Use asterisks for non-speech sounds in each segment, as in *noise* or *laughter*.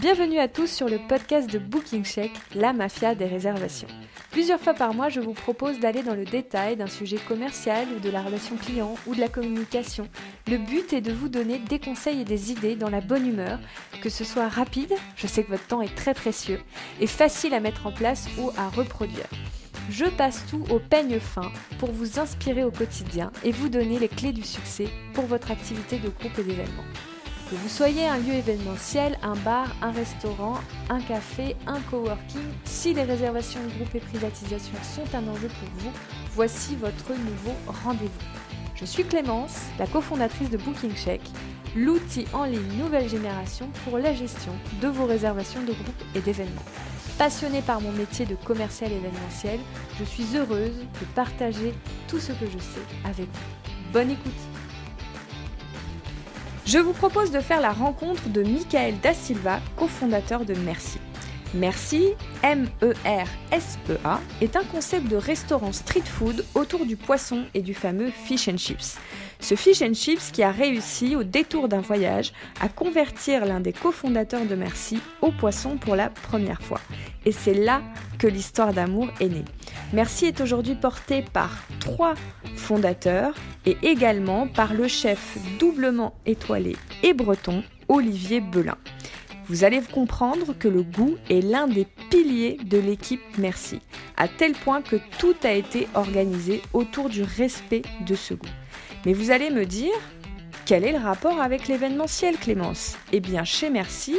Bienvenue à tous sur le podcast de Booking Check, la mafia des réservations. Plusieurs fois par mois, je vous propose d'aller dans le détail d'un sujet commercial ou de la relation client ou de la communication. Le but est de vous donner des conseils et des idées dans la bonne humeur, que ce soit rapide, je sais que votre temps est très précieux, et facile à mettre en place ou à reproduire. Je passe tout au peigne fin pour vous inspirer au quotidien et vous donner les clés du succès pour votre activité de groupe et d'événement. Que vous soyez un lieu événementiel, un bar, un restaurant, un café, un coworking, si les réservations de groupe et privatisation sont un enjeu pour vous, voici votre nouveau rendez-vous. Je suis Clémence, la cofondatrice de Booking Check, l'outil en ligne nouvelle génération pour la gestion de vos réservations de groupe et d'événements. Passionnée par mon métier de commercial événementiel, je suis heureuse de partager tout ce que je sais avec vous. Bonne écoute Je vous propose de faire la rencontre de Michael Da Silva, cofondateur de Merci. Merci, M-E-R-S-E-A, est un concept de restaurant street food autour du poisson et du fameux fish and chips. Ce fish and chips qui a réussi, au détour d'un voyage, à convertir l'un des cofondateurs de Merci au poisson pour la première fois. Et c'est là que l'histoire d'amour est née. Merci est aujourd'hui porté par trois fondateurs et également par le chef doublement étoilé et breton, Olivier Belin. Vous allez comprendre que le goût est l'un des piliers de l'équipe Merci, à tel point que tout a été organisé autour du respect de ce goût. Mais vous allez me dire, quel est le rapport avec l'événementiel Clémence? Eh bien chez Merci,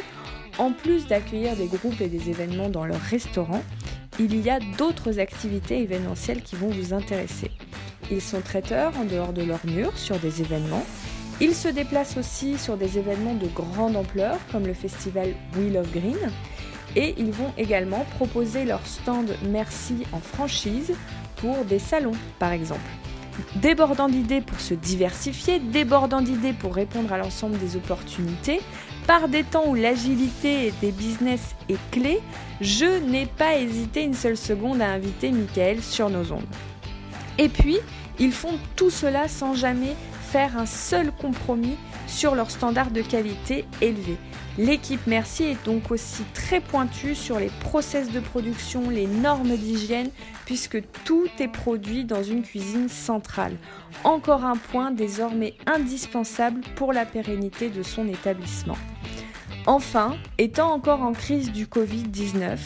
en plus d'accueillir des groupes et des événements dans leur restaurant, il y a d'autres activités événementielles qui vont vous intéresser. Ils sont traiteurs en dehors de leurs murs sur des événements ils se déplacent aussi sur des événements de grande ampleur comme le festival Wheel of Green et ils vont également proposer leur stand Merci en franchise pour des salons par exemple. Débordant d'idées pour se diversifier, débordant d'idées pour répondre à l'ensemble des opportunités, par des temps où l'agilité des business est clé, je n'ai pas hésité une seule seconde à inviter Michael sur nos ondes. Et puis, ils font tout cela sans jamais faire un seul compromis sur leur standard de qualité élevé. L'équipe Merci est donc aussi très pointue sur les process de production, les normes d'hygiène, puisque tout est produit dans une cuisine centrale. Encore un point désormais indispensable pour la pérennité de son établissement. Enfin, étant encore en crise du Covid-19,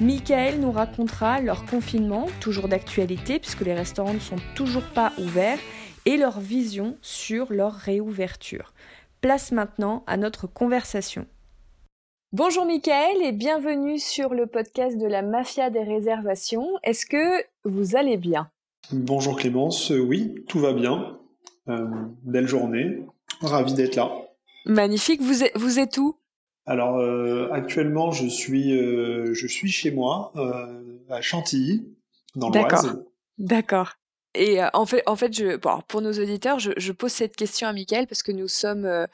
Michael nous racontera leur confinement, toujours d'actualité puisque les restaurants ne sont toujours pas ouverts, et leur vision sur leur réouverture. Place maintenant à notre conversation. Bonjour Mickaël et bienvenue sur le podcast de la Mafia des réservations. Est-ce que vous allez bien? Bonjour Clémence, euh, oui, tout va bien. Euh, belle journée, ravi d'être là. Magnifique, vous êtes, vous êtes où? Alors euh, actuellement je suis, je suis chez moi à Chantilly, dans l'Oise. D'accord. Et en fait, en fait, je, bon, pour nos auditeurs, je, je, pose cette question à Mickaël parce que nous sommes euh,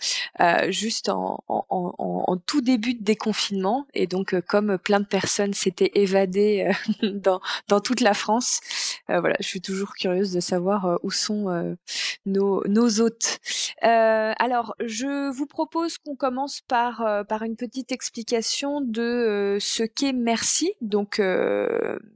juste en, en, en, en, tout début de déconfinement et donc comme plein de personnes s'étaient évadées *laughs* dans, dans toute la France, voilà, je suis toujours curieuse de savoir où sont nos, nos hôtes. alors, je vous propose qu'on commence par par une petite explication de ce qu'est Merci. Donc,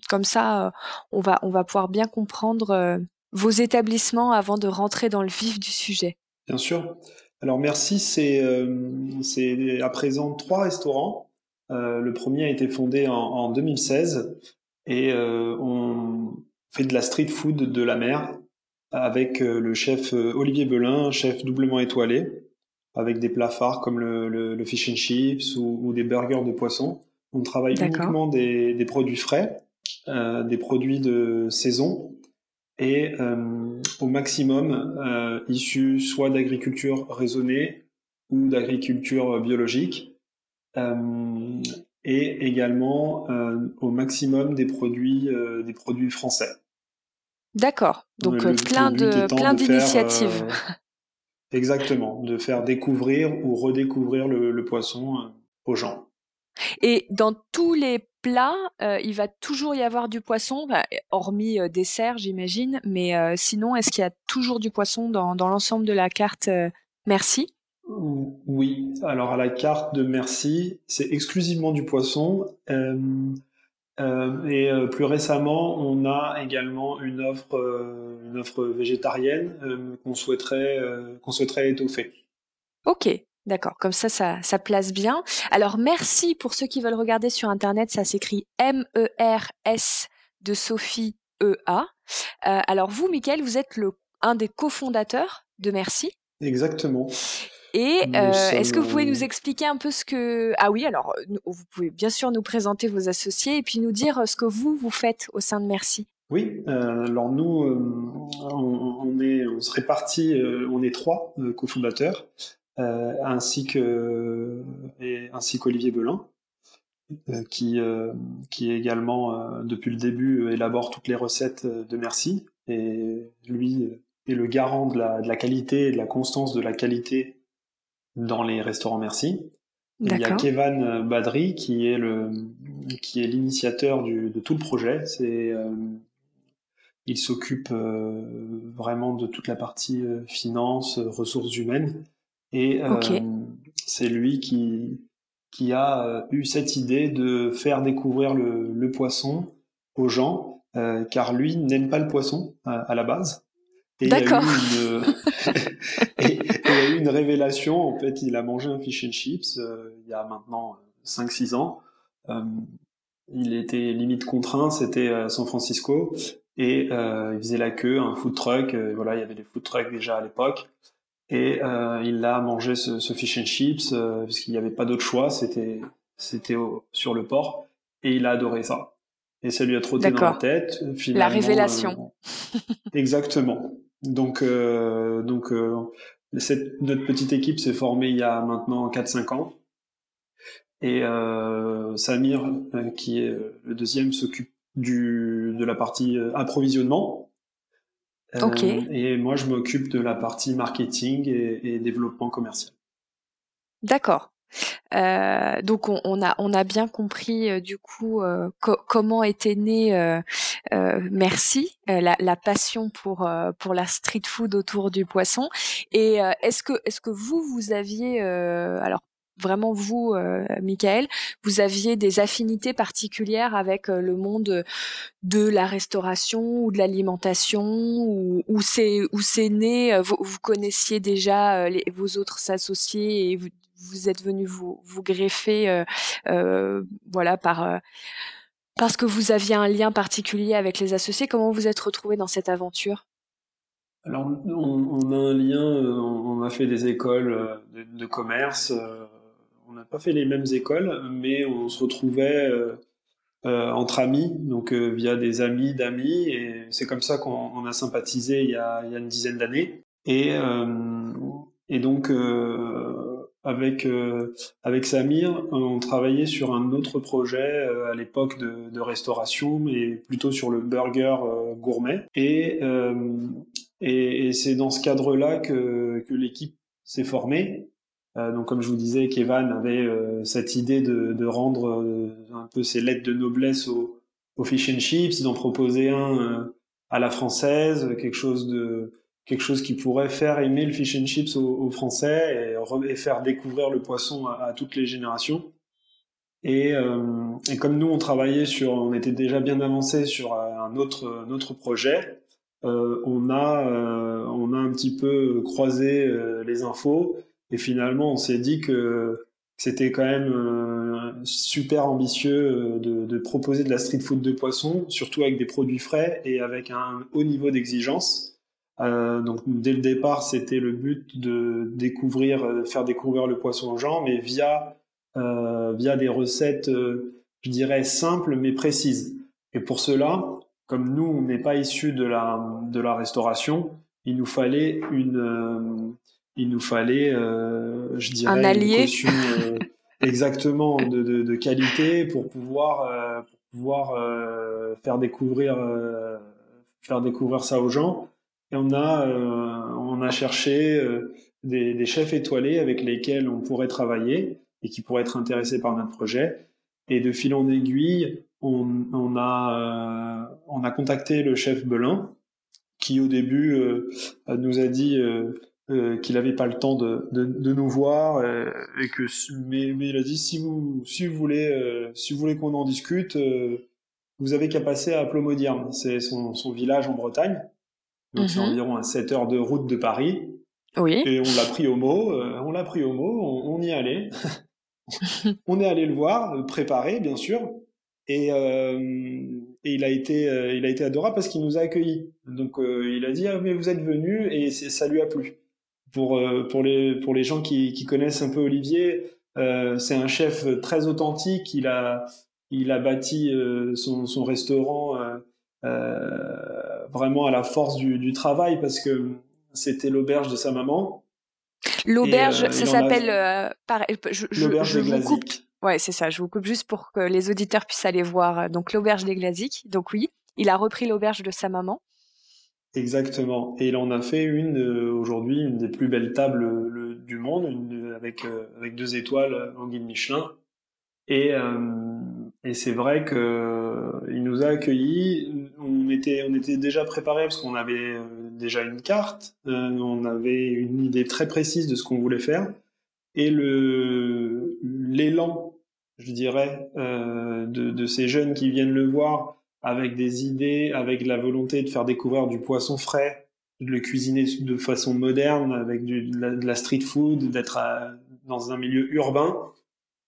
comme ça, on va on va pouvoir bien comprendre vos établissements avant de rentrer dans le vif du sujet Bien sûr. Alors merci, c'est euh, à présent trois restaurants. Euh, le premier a été fondé en, en 2016 et euh, on fait de la street food de la mer avec le chef Olivier Belin, chef doublement étoilé, avec des plats phares comme le, le, le fish and chips ou, ou, des burgers de poisson. On travaille uniquement des, des produits frais, des produits de saison et euh, au maximum euh, issus soit d'agriculture raisonnée ou d'agriculture biologique, euh, et également au maximum des produits, des produits français. D'accord, donc plein de plein d'initiatives. exactement, de faire découvrir ou redécouvrir le, le poisson aux gens. Et dans tous les plats, euh, il va toujours y avoir du poisson, bah, hormis euh, dessert, j'imagine. Mais euh, sinon, est-ce qu'il y a toujours du poisson dans, dans l'ensemble de la carte Merci? Oui, alors à la carte de merci, c'est exclusivement du poisson. Euh, euh, et euh, plus récemment, on a également une offre, une offre végétarienne qu'on souhaiterait, qu'on souhaiterait étoffer. Ok, D'accord, comme ça, ça, ça place bien. Alors, merci pour ceux qui veulent regarder sur Internet, ça s'écrit M-E-R-S de Sophie E-A. alors, vous, Mickaël, vous êtes le, un des cofondateurs de Merci. Exactement. Et euh, est-ce que vous pouvez nous expliquer un peu ce que... Ah oui, alors vous pouvez bien sûr nous présenter vos associés et puis nous dire euh, ce que vous, vous faites au sein de Merci. Oui, euh, alors nous, on, est, on se répartit, on est trois cofondateurs, ainsi que ainsi qu'Olivier Belin, qui, qui également, depuis le début, élabore toutes les recettes de Merci. Et lui est le garant de la, de la qualité et de la constance de la qualité dans les restaurants Merci. Il y a Kevan Badri qui est le qui est l'initiateur de tout le projet. C'est euh, il s'occupe euh, vraiment de toute la partie euh, finance, ressources humaines, et c'est lui qui qui a eu cette idée de faire découvrir le, le poisson aux gens, car lui n'aime pas le poisson à la base. Et, il y a eu une révélation. En fait, il a mangé un fish and chips euh, il y a maintenant 5-6 ans. Euh, il était limite contraint, c'était à San Francisco. Et euh, il faisait la queue, un food truck. voilà, il y avait des food trucks déjà à l'époque. Et il a mangé ce, ce fish and chips parce qu'il n'y avait pas d'autre choix. C'était c'était sur le port. Et il a adoré ça. Et ça lui a trotté dans la tête. la révélation. exactement. Donc, euh, donc euh, cette, notre petite équipe s'est formée il y a maintenant 4-5 ans. Et euh, Samir, euh, qui est le deuxième, s'occupe du de la partie euh, approvisionnement. Ok. Et moi, je m'occupe de la partie marketing et, et développement commercial. D'accord. Euh, donc on, on, a on a bien compris euh, du coup euh, comment était né Merci, la, la, passion pour pour la street food autour du poisson. Et est-ce que est-ce que vous vous aviez alors vraiment vous, euh, Michael, vous aviez des affinités particulières avec le monde de la restauration ou de l'alimentation, ou, ou c'est c'est né, vous, vous, connaissiez déjà vos autres associés et vous, êtes venu vous, greffer, euh, euh, voilà, par euh, parce que vous aviez un lien particulier avec les associés. Comment vous êtes retrouvé dans cette aventure? Alors, on, a un lien. On a fait des écoles de, commerce. On n'a pas fait les mêmes écoles, mais on se retrouvait entre amis, donc via des amis d'amis, et c'est comme ça qu'on a sympathisé il y a, une dizaine d'années. Et, donc, avec euh, avec Samir, on travaillait sur un autre projet euh, à l'époque de, restauration, mais plutôt sur le burger euh, gourmet. Et, c'est dans ce cadre-là que l'équipe s'est formée. Donc, comme je vous disais, Kevin avait cette idée de, rendre un peu ses lettres de noblesse au, fish and chips, d'en proposer un à la française, quelque chose de quelque chose qui pourrait faire aimer le fish and chips aux, Français et, faire découvrir le poisson à, toutes les générations. Et, euh, comme nous, on travaillait sur, on était déjà bien avancé sur un autre, autre projet, euh, on a, euh, on a un petit peu croisé euh, les infos et finalement, on s'est dit que c'était quand même euh, super ambitieux de, de, proposer de la street food de poisson, surtout avec des produits frais et avec un haut niveau d'exigence. Euh, donc dès le départ, c'était le but de découvrir, euh, faire découvrir le poisson aux gens, mais via euh, via des recettes, euh, je dirais simples mais précises. Et pour cela, comme nous, on n'est pas issus de la de la restauration, il nous fallait une, euh, il nous fallait, je dirais, un allié. *laughs* exactement de, de, de, qualité pour pouvoir pour pouvoir faire découvrir faire découvrir ça aux gens et on a, euh, on a cherché euh, des, des, chefs étoilés avec lesquels on pourrait travailler et qui pourraient être intéressés par notre projet. Et de fil en aiguille, on, on a, euh, on a contacté le chef Belin, qui au début nous a dit euh, qu'il n'avait pas le temps de, de, de nous voir euh, et que mais, mais il a dit si vous si vous voulez euh, si vous voulez qu'on en discute vous avez qu'à passer à Plomodierne c'est son, son village en Bretagne. Donc c'est mhm. environ à 7 heures de route de Paris. Oui. Et on l'a pris au mot on l'a pris au mot on, on y allait *laughs* on est allé le voir préparé bien sûr. Et, et il a été il a été adorable parce qu'il nous a accueillis. Donc il a dit ah, mais vous êtes venu et ça lui a plu pour, euh, pour, les, pour les gens qui, qui connaissent un peu Olivier, euh, c'est un chef très authentique. Il a, il a bâti euh, son, son, restaurant vraiment à la force du, du travail parce que c'était l'auberge de sa maman. L'auberge, ça s'appelle. l'auberge des Glasiques. Ouais, c'est ça. Je vous coupe juste pour que les auditeurs puissent aller voir. Donc l'auberge des Glasiques. Donc oui, il a repris l'auberge de sa maman. Exactement. Et il en a fait une euh, aujourd'hui, une des plus belles tables le, du monde, une, avec euh, avec deux étoiles en guide Michelin. Et euh, et c'est vrai que il nous a accueillis. On était on était déjà préparé parce qu'on avait déjà une carte, on avait une idée très précise de ce qu'on voulait faire. Et l'élan, je dirais, de, de ces jeunes qui viennent le voir avec des idées, avec la volonté de faire découvrir du poisson frais, de le cuisiner de façon moderne, avec de, la, street food, d'être dans un milieu urbain.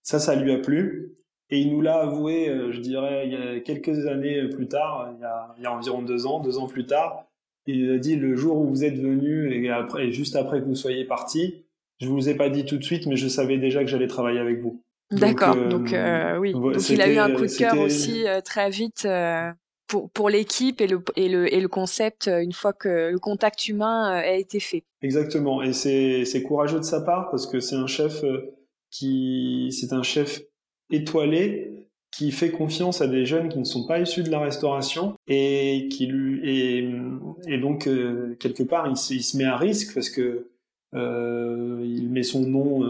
Ça, ça lui a plu. Et il nous l'a avoué, euh, je dirais, il y a quelques années plus tard, il y a, il y a environ deux ans, deux ans plus tard, il a dit le jour où vous êtes venu et, après, et juste après que vous soyez parti, je vous ai pas dit tout de suite, mais je savais déjà que j'allais travailler avec vous. D'accord. Donc, euh, euh, oui. Donc il a eu un coup de cœur aussi euh, très vite pour pour l'équipe et le et le et le concept une fois que le contact humain a été fait. Exactement. Et c'est courageux de sa part parce que c'est un chef qui c'est un chef étoilé qui fait confiance à des jeunes qui ne sont pas issus de la restauration et qui lui et, et donc quelque part il, il, se met à risque parce que euh, il met son nom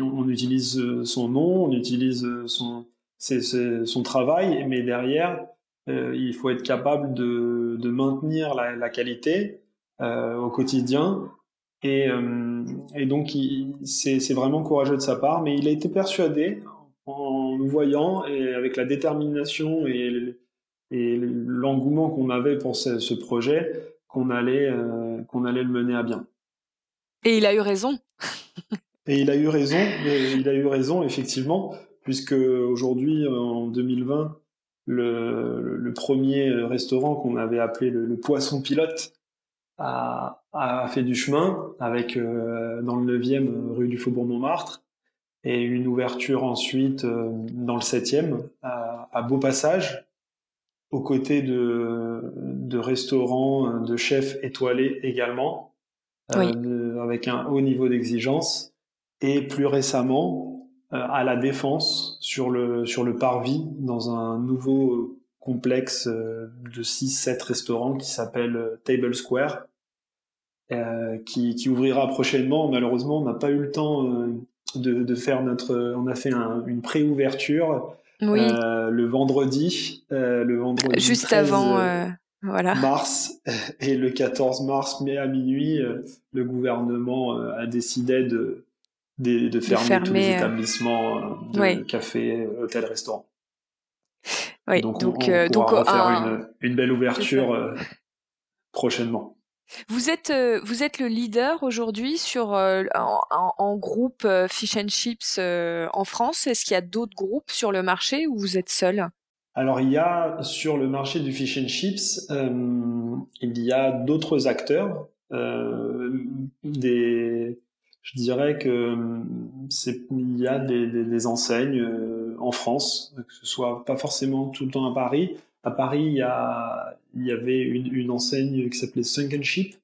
on utilise euh, son nom, on utilise euh, son, travail, mais derrière, euh, il faut être capable de, maintenir la, qualité au quotidien. Et, donc, c'est vraiment courageux de sa part, mais il a été persuadé en nous voyant et avec la détermination et, et l'engouement qu'on avait pour ce, ce projet qu'on allait, qu'on allait le mener à bien. Et il a eu raison. *laughs* Et il a eu raison, il a eu raison effectivement, puisque aujourd'hui, en 2020, le, le premier restaurant qu'on avait appelé le, Poisson Pilote a, a, fait du chemin avec euh, dans le 9e rue du Faubourg Montmartre et une ouverture ensuite euh, dans le 7e à, à Beau Passage aux côtés de, de restaurants de chefs étoilés également euh, avec un haut niveau d'exigence et plus récemment euh, à la défense sur le sur le parvis dans un nouveau complexe euh, de 6-7 restaurants qui s'appelle euh, Table Square euh, qui, qui, ouvrira prochainement. Malheureusement, on n'a pas eu le temps de, de, faire notre. On a fait un, une pré-ouverture oui. euh, le vendredi, le vendredi juste 13, avant voilà. mars *laughs* et le 14 mars, mais à minuit, le gouvernement a décidé de de, fermer, tous les euh, établissements euh, de café, hôtel, restaurant. Oui, donc, donc, on, pourra faire une, belle ouverture prochainement. Vous êtes, vous êtes le leader aujourd'hui sur en, groupe Fish and Chips en France. Est-ce qu'il y a d'autres groupes sur le marché ou vous êtes seul? Alors il y a sur le marché du Fish and Chips, il y a d'autres acteurs, des je dirais que c'est il y a des, des, des enseignes euh, en France, que ce soit pas forcément tout le temps à Paris. À Paris, il y a il y avait une, une enseigne qui s'appelait Sunken Ship,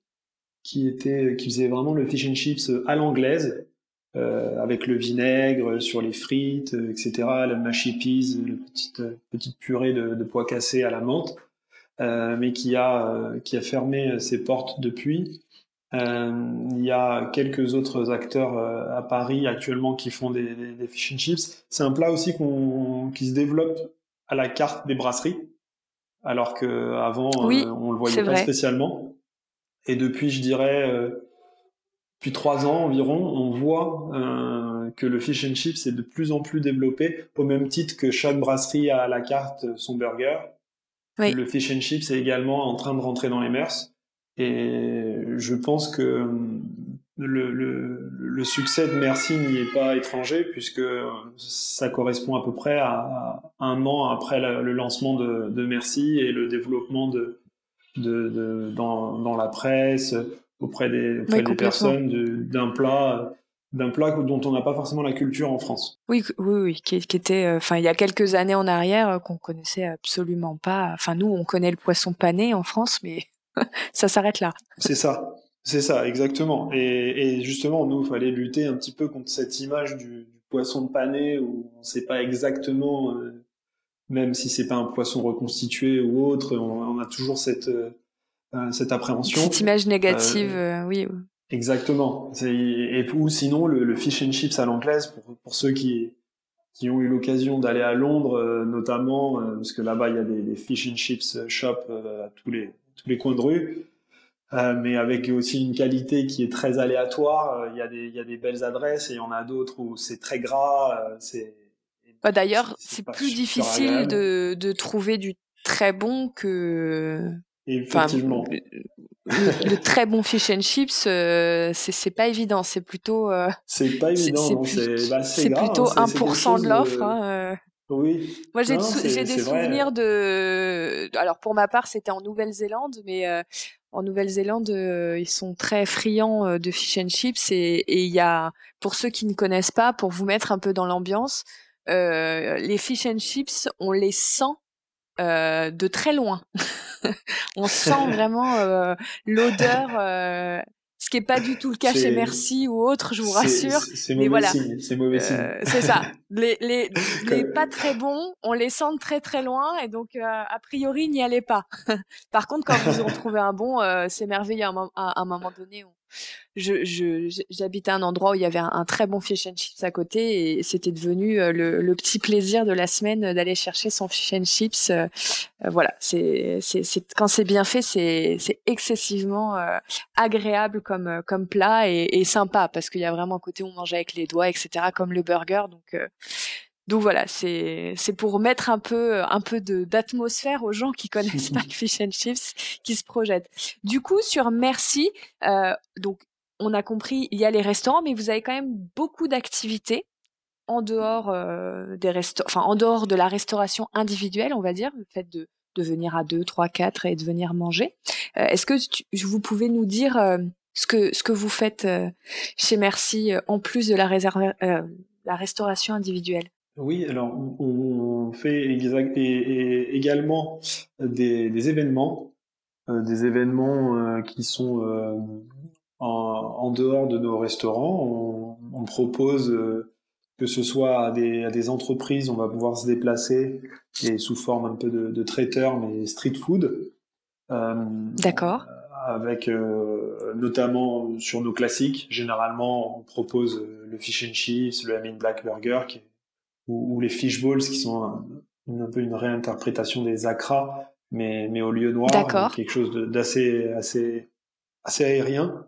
qui était qui faisait vraiment le fish and chips à l'anglaise, euh, avec le vinaigre sur les frites, etc. La mashy peas, la petite petite purée de, de pois cassés à la menthe, euh, mais qui a qui a fermé ses portes depuis. Euh, il y a quelques autres acteurs euh, à Paris actuellement qui font des, des, des fish and chips. C'est un plat aussi qu'on, qui se développe à la carte des brasseries, alors que avant oui, euh, on le voyait pas spécialement. Et depuis, je dirais depuis trois ans environ, on voit euh, que le fish and chips est de plus en plus développé, au même titre que chaque brasserie a à la carte son burger. Le fish and chips est également en train de rentrer dans les mœurs. Et je pense que le, le, le succès de Merci n'y est pas étranger puisque ça correspond à peu près à, un an après le lancement de, de, Merci et le développement de, de, de dans, dans, la presse auprès des, auprès des personnes d'un plat d'un plat dont on n'a pas forcément la culture en France. Oui, oui, oui, qui, qui était, euh, enfin, il y a quelques années en arrière, euh, qu'on connaissait absolument pas. Enfin, nous, on connaît le poisson pané en France, mais *laughs* ça s'arrête là. C'est ça. C'est ça, exactement. Et, justement, nous, il fallait lutter un petit peu contre cette image du, poisson pané où on ne sait pas exactement, euh, même si c'est pas un poisson reconstitué ou autre, on, a toujours cette, euh, euh, cette appréhension. Cette image négative, oui. Exactement. Et, ou sinon, le, fish and chips à l'anglaise, pour, pour ceux qui, qui ont eu l'occasion d'aller à Londres, notamment, parce que là-bas, il y a des, des fish and chips shops à tous les, tous les coins de rue. Euh, mais avec aussi une qualité qui est très aléatoire. Euh, il y, a des, il y a des belles adresses et il y en a d'autres où c'est très gras. Euh, c'est bah, D'ailleurs, c'est plus difficile de, de, trouver du très bon que. Effectivement. le, très bon fish and chips, euh, c'est pas évident. C'est plutôt. c'est pas évident. C'est bah, plutôt 1% de l'offre. Hein, oui. Moi, j'ai des souvenirs de. Alors, pour ma part, c'était en Nouvelle-Zélande, mais euh, en Nouvelle-Zélande, euh, ils sont très friands euh, de fish and chips. Et il y a, pour ceux qui ne connaissent pas, pour vous mettre un peu dans l'ambiance, les fish and chips, on les sent de très loin. *laughs* on sent *laughs* vraiment l'odeur ce qui est pas du tout le cas chez Merci ou autre, je vous rassure. C'est mauvais voilà. signe. C'est mauvais signe. Euh, c'est ça. *laughs* Les, les, les pas très bons, on les sent de très très loin et donc euh, a priori n'y allez pas. *laughs* Par contre, quand vous en trouvez un bon, euh, c'est merveilleux. À un, à un moment donné, on, je, j'habitais à un endroit où il y avait un, très bon fish and chips à côté et c'était devenu euh, le, petit plaisir de la semaine d'aller chercher son fish and chips. Euh, euh, voilà, c'est, c'est, quand c'est bien fait, c'est, c'est excessivement agréable comme, comme plat et, et sympa parce qu'il y a vraiment un côté où on mange avec les doigts, etc. Comme le burger. Donc donc voilà, c'est c'est pour mettre un peu un peu de d'atmosphère aux gens qui *laughs* connaissent pas le fish and chips, qui se projettent. Du coup, sur Merci, euh, donc on a compris, il y a les restaurants, mais vous avez quand même beaucoup d'activités en dehors euh, des resta enfin en dehors de la restauration individuelle, on va dire, le fait de de venir à deux, trois, quatre et de venir manger. Euh, est-ce que vous pouvez nous dire ce que ce que vous faites chez Merci en plus de la réserve la restauration individuelle oui, alors on, fait également des, événements, euh, des événements euh, qui sont euh, en, dehors de nos restaurants. On, propose que ce soit à des, entreprises, on va pouvoir se déplacer et sous forme un peu de, de traiteur, mais street food. D'accord. Avec notamment sur nos classiques, généralement on propose le fish and chips, le Amin Black Burger, qui ou, les fishballs qui sont un, peu une réinterprétation des acras, mais, mais au lieu noir, quelque chose d'assez assez, assez aérien.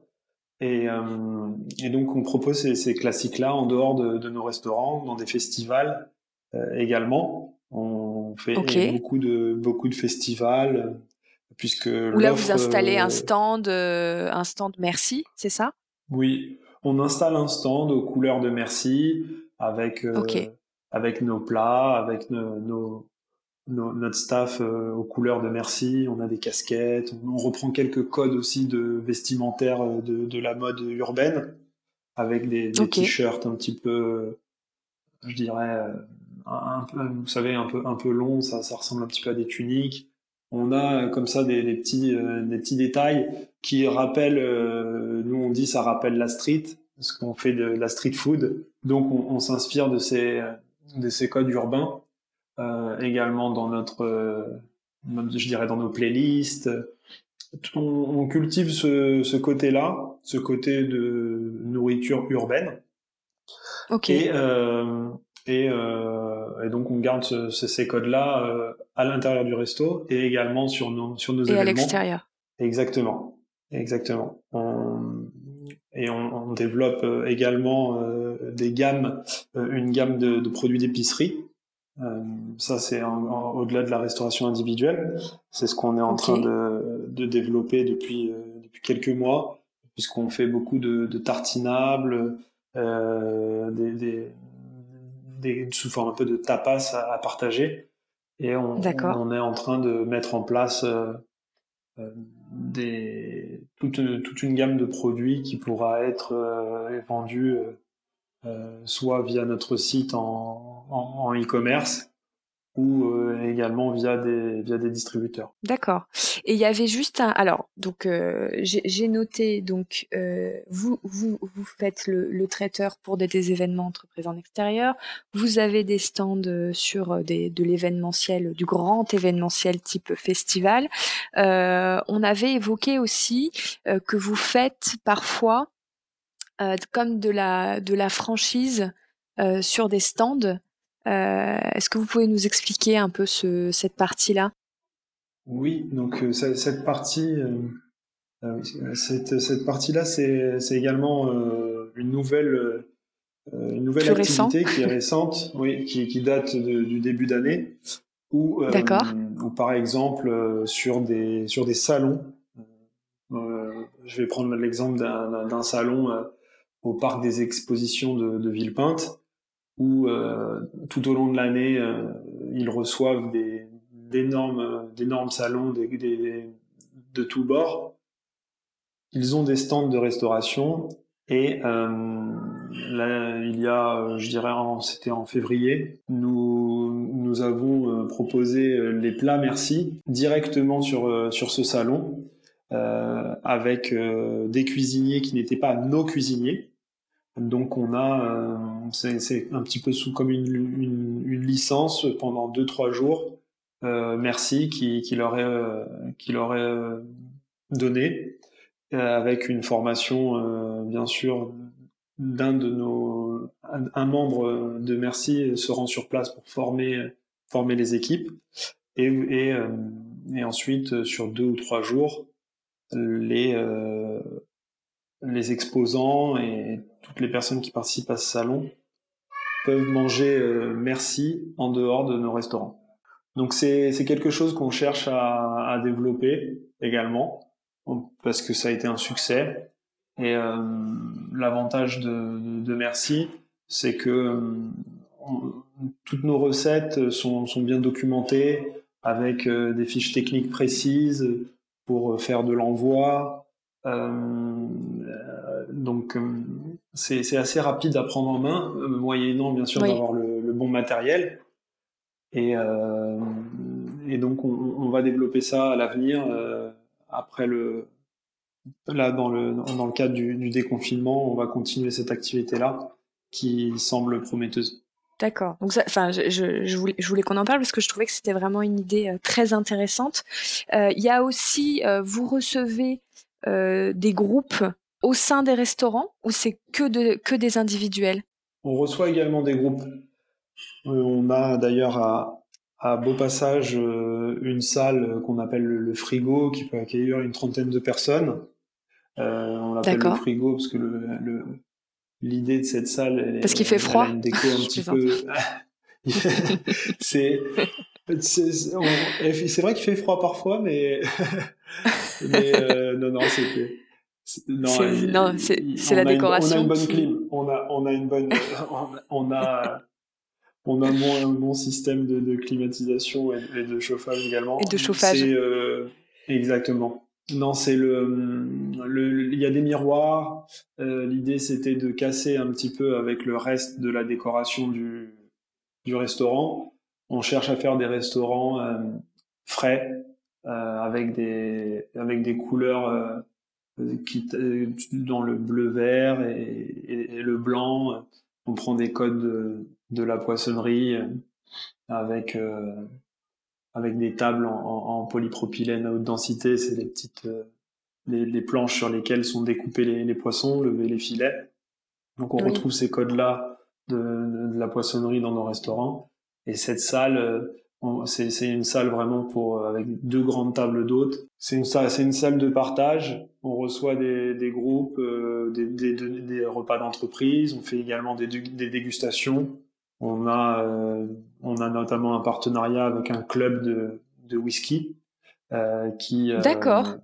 Et, euh, et, donc on propose ces, ces classiques-là en dehors de, de, nos restaurants, dans des festivals euh, également. On fait beaucoup de beaucoup de festivals puisque où là vous installez un euh, stand, un stand Merci, c'est ça? Oui, on installe un stand aux couleurs de Merci avec avec nos plats, avec nos, notre staff euh, aux couleurs de merci. On a des casquettes. On, reprend quelques codes aussi de vestimentaire euh, de, de la mode urbaine, avec des, des t-shirts un petit peu, je dirais, euh, un, peu, vous savez, un peu un peu long. Ça, ça ressemble un petit peu à des tuniques. On a comme ça des, des petits des petits détails qui rappellent. nous on dit ça rappelle la street parce qu'on fait de la street food. Donc on, on s'inspire de ces de ces codes urbains, euh, également dans notre, euh, je dirais dans nos playlists. On, cultive ce, ce côté-là, ce côté de nourriture urbaine. Ok. Et, euh, et, euh, et, donc on garde ce, ces codes-là euh, à l'intérieur du resto et également sur nos sur nos et à l'extérieur. Exactement, exactement. On, et on, développe également des gammes, une gamme de, produits d'épicerie. ça, c'est au-delà de la restauration individuelle. C'est ce qu'on est en train de, de, développer depuis, depuis quelques mois, puisqu'on fait beaucoup de, de tartinables, des, des, des, sous forme un peu de tapas à, partager. Et on, on, est en train de mettre en place euh, euh, des, toute, toute, une gamme de produits qui pourra être euh, vendue soit via notre site en e-commerce, ou euh, également via des via des distributeurs. D'accord. Et il y avait juste un alors donc euh, j'ai noté donc euh, vous vous vous faites le, le traiteur pour des, événements entreprises en extérieur. Vous avez des stands sur des de l'événementiel du grand événementiel type festival. on avait évoqué aussi que vous faites parfois comme de la de la franchise sur des stands est-ce que vous pouvez nous expliquer un peu ce, cette partie-là? Oui, donc euh, cette partie, euh, cette, cette partie-là, c'est également une nouvelle, une nouvelle activité qui est récente, oui, qui, qui date du début d'année, ou ou par exemple sur des sur des salons. je vais prendre l'exemple d'un salon au parc des expositions de, de Villepinte où euh, tout au long de l'année, euh, ils reçoivent d'énormes, salons de tous bords. Ils ont des stands de restauration et euh, là, il y a, je dirais, c'était en février, nous, avons proposé les plats merci directement sur ce salon avec des cuisiniers qui n'étaient pas nos cuisiniers, donc on a, euh, c'est un petit peu sous comme une, une, une licence pendant deux trois jours. Euh, merci qui, qui leur est euh, qui leur est euh, donné avec une formation bien sûr d'un de nos un, membre de Merci se rend sur place pour former former les équipes et et, et ensuite sur deux ou trois jours les les exposants et toutes les personnes qui participent à ce salon peuvent manger euh, merci en dehors de nos restaurants. Donc c'est quelque chose qu'on cherche à, développer également parce que ça a été un succès. Et euh, l'avantage de, Merci, c'est que euh, toutes nos recettes sont, bien documentées avec des fiches techniques précises pour faire de l'envoi, donc euh, c'est assez rapide à prendre en main, euh, moyennant bien sûr d'avoir le, le, bon matériel. Et, euh, et donc on, on, va développer ça à l'avenir euh, après le là dans le dans le cadre du, du déconfinement, on va continuer cette activité là qui semble prometteuse. D'accord. Donc, enfin, je, je, voulais, je voulais qu'on en parle parce que je trouvais que c'était vraiment une idée très intéressante. Il y a aussi, vous recevez euh, des groupes au sein des restaurants ou c'est que, de, que des individuels? On reçoit également des groupes. Euh, on a d'ailleurs à, à Beau Passage euh, une salle qu'on appelle le, frigo qui peut accueillir une trentaine de personnes. Euh, on l'appelle le frigo parce que le, l'idée de cette salle parce qu'il fait froid. une déco un *laughs* petit peu. *laughs* c'est c'est vrai qu'il fait froid parfois, mais *laughs* mais euh, non, non, c'était. Non, c'est la décoration. on a une bonne clim. On a, on a une bonne. *laughs* on a, on a un bon système de, de climatisation et, de chauffage également. Et de chauffage. Euh, exactement. Non, c'est le, le, il y a des miroirs. Euh, L'idée, c'était de casser un petit peu avec le reste de la décoration du, du restaurant. On cherche à faire des restaurants euh, frais, avec des avec des couleurs euh, qui dans le bleu vert et, et, le blanc. On prend des codes de, de la poissonnerie avec avec des tables en, en, polypropylène à haute densité. C'est les petites les, les, planches sur lesquelles sont découpés les, les poissons, levés les filets. Donc on retrouve ces codes-là de, de, de, la poissonnerie dans nos restaurants. Et cette salle c'est une salle vraiment pour avec deux grandes tables d'hôtes. C'est une salle, c'est une salle de partage. On reçoit des, des groupes, euh, des, des, des, repas d'entreprise. On fait également des, des dégustations. On a, euh, on a notamment un partenariat avec un club de, de whisky euh, qui, d'accord,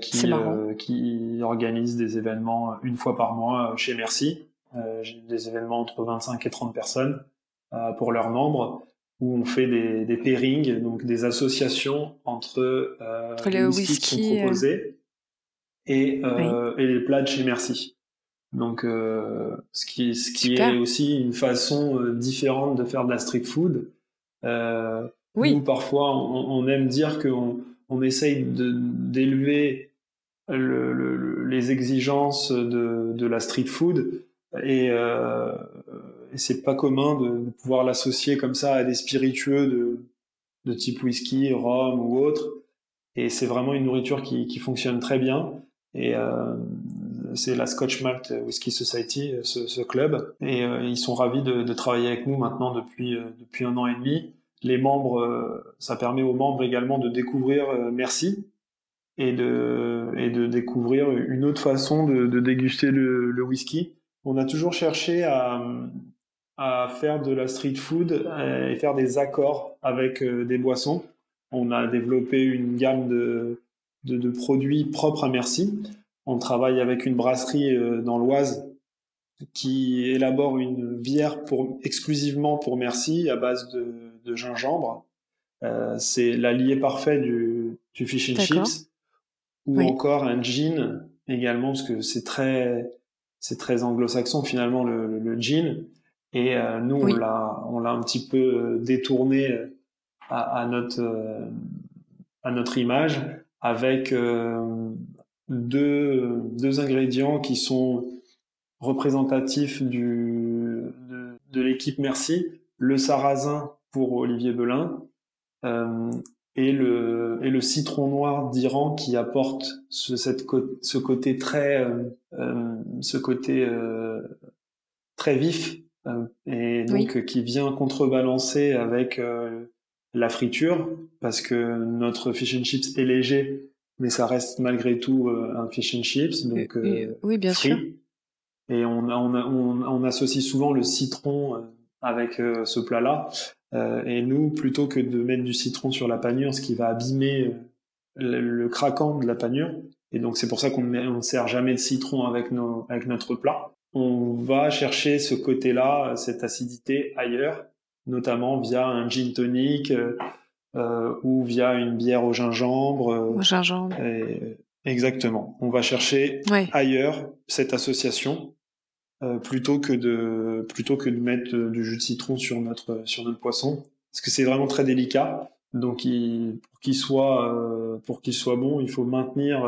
qui, qui organise des événements une fois par mois chez Merci. des événements entre 25 et 30 personnes pour leurs membres où on fait des, des pairings, donc des associations entre, euh, les whisky qui sont proposés et, euh, et les plats de chez Merci. Donc, euh, ce qui, ce qui est aussi une façon euh, différente de faire de la street food. Euh, oui. Nous, parfois, on, on aime dire qu'on on essaye d'élever le, le, les exigences de, de la street food et et c'est pas commun de, pouvoir l'associer comme ça à des spiritueux de, de type whisky, rhum ou autre. Et c'est vraiment une nourriture qui, qui fonctionne très bien. Et euh, c'est la Scotch Malt Whisky Society, ce, club. Et euh, ils sont ravis de, travailler avec nous maintenant depuis, euh, depuis un an et demi. Les membres, ça permet aux membres également de découvrir Merci et de, et de découvrir une autre façon de, déguster le whisky. On a toujours cherché à, à faire de la street food euh, et faire des accords avec euh, des boissons. On a développé une gamme de, de, produits propres à Merci. On travaille avec une brasserie euh, dans l'Oise qui élabore une bière pour, exclusivement pour Merci à base de, de gingembre. Euh, c'est l'allié parfait du, du fish and chips. Ou encore un gin également, parce que c'est très, c'est très anglo-saxon finalement le, le, gin. Et euh, nous, on l'a, on l'a un petit peu euh, détourné euh, à, à notre, à notre image avec deux, deux ingrédients qui sont représentatifs du, de, de l'équipe Merci, le sarrasin pour Olivier Belin euh, et, le, et le citron noir d'Iran qui apporte ce, cette, ce côté très, euh, ce côté euh, très vif euh, et donc euh, qui vient contrebalancer avec euh, la friture parce que notre fish and chips est léger mais ça reste malgré tout un fish and chips donc oui bien sûr. Et on, on, on, on, associe souvent le citron avec ce plat là et nous plutôt que de mettre du citron sur la panure ce qui va abîmer le, le craquant de la panure. Et donc c'est pour ça qu'on ne sert jamais de citron avec, nos, avec notre plat on va chercher ce côté-là, cette acidité ailleurs, notamment via un gin tonic euh, euh ou via une bière au gingembre. Euh, au gingembre. exactement. On va chercher ailleurs cette association euh, plutôt que de plutôt que de mettre du jus de citron sur notre sur notre poisson, parce que c'est vraiment très délicat. Donc, il, pour qu'il soit pour qu'il soit bon, il faut maintenir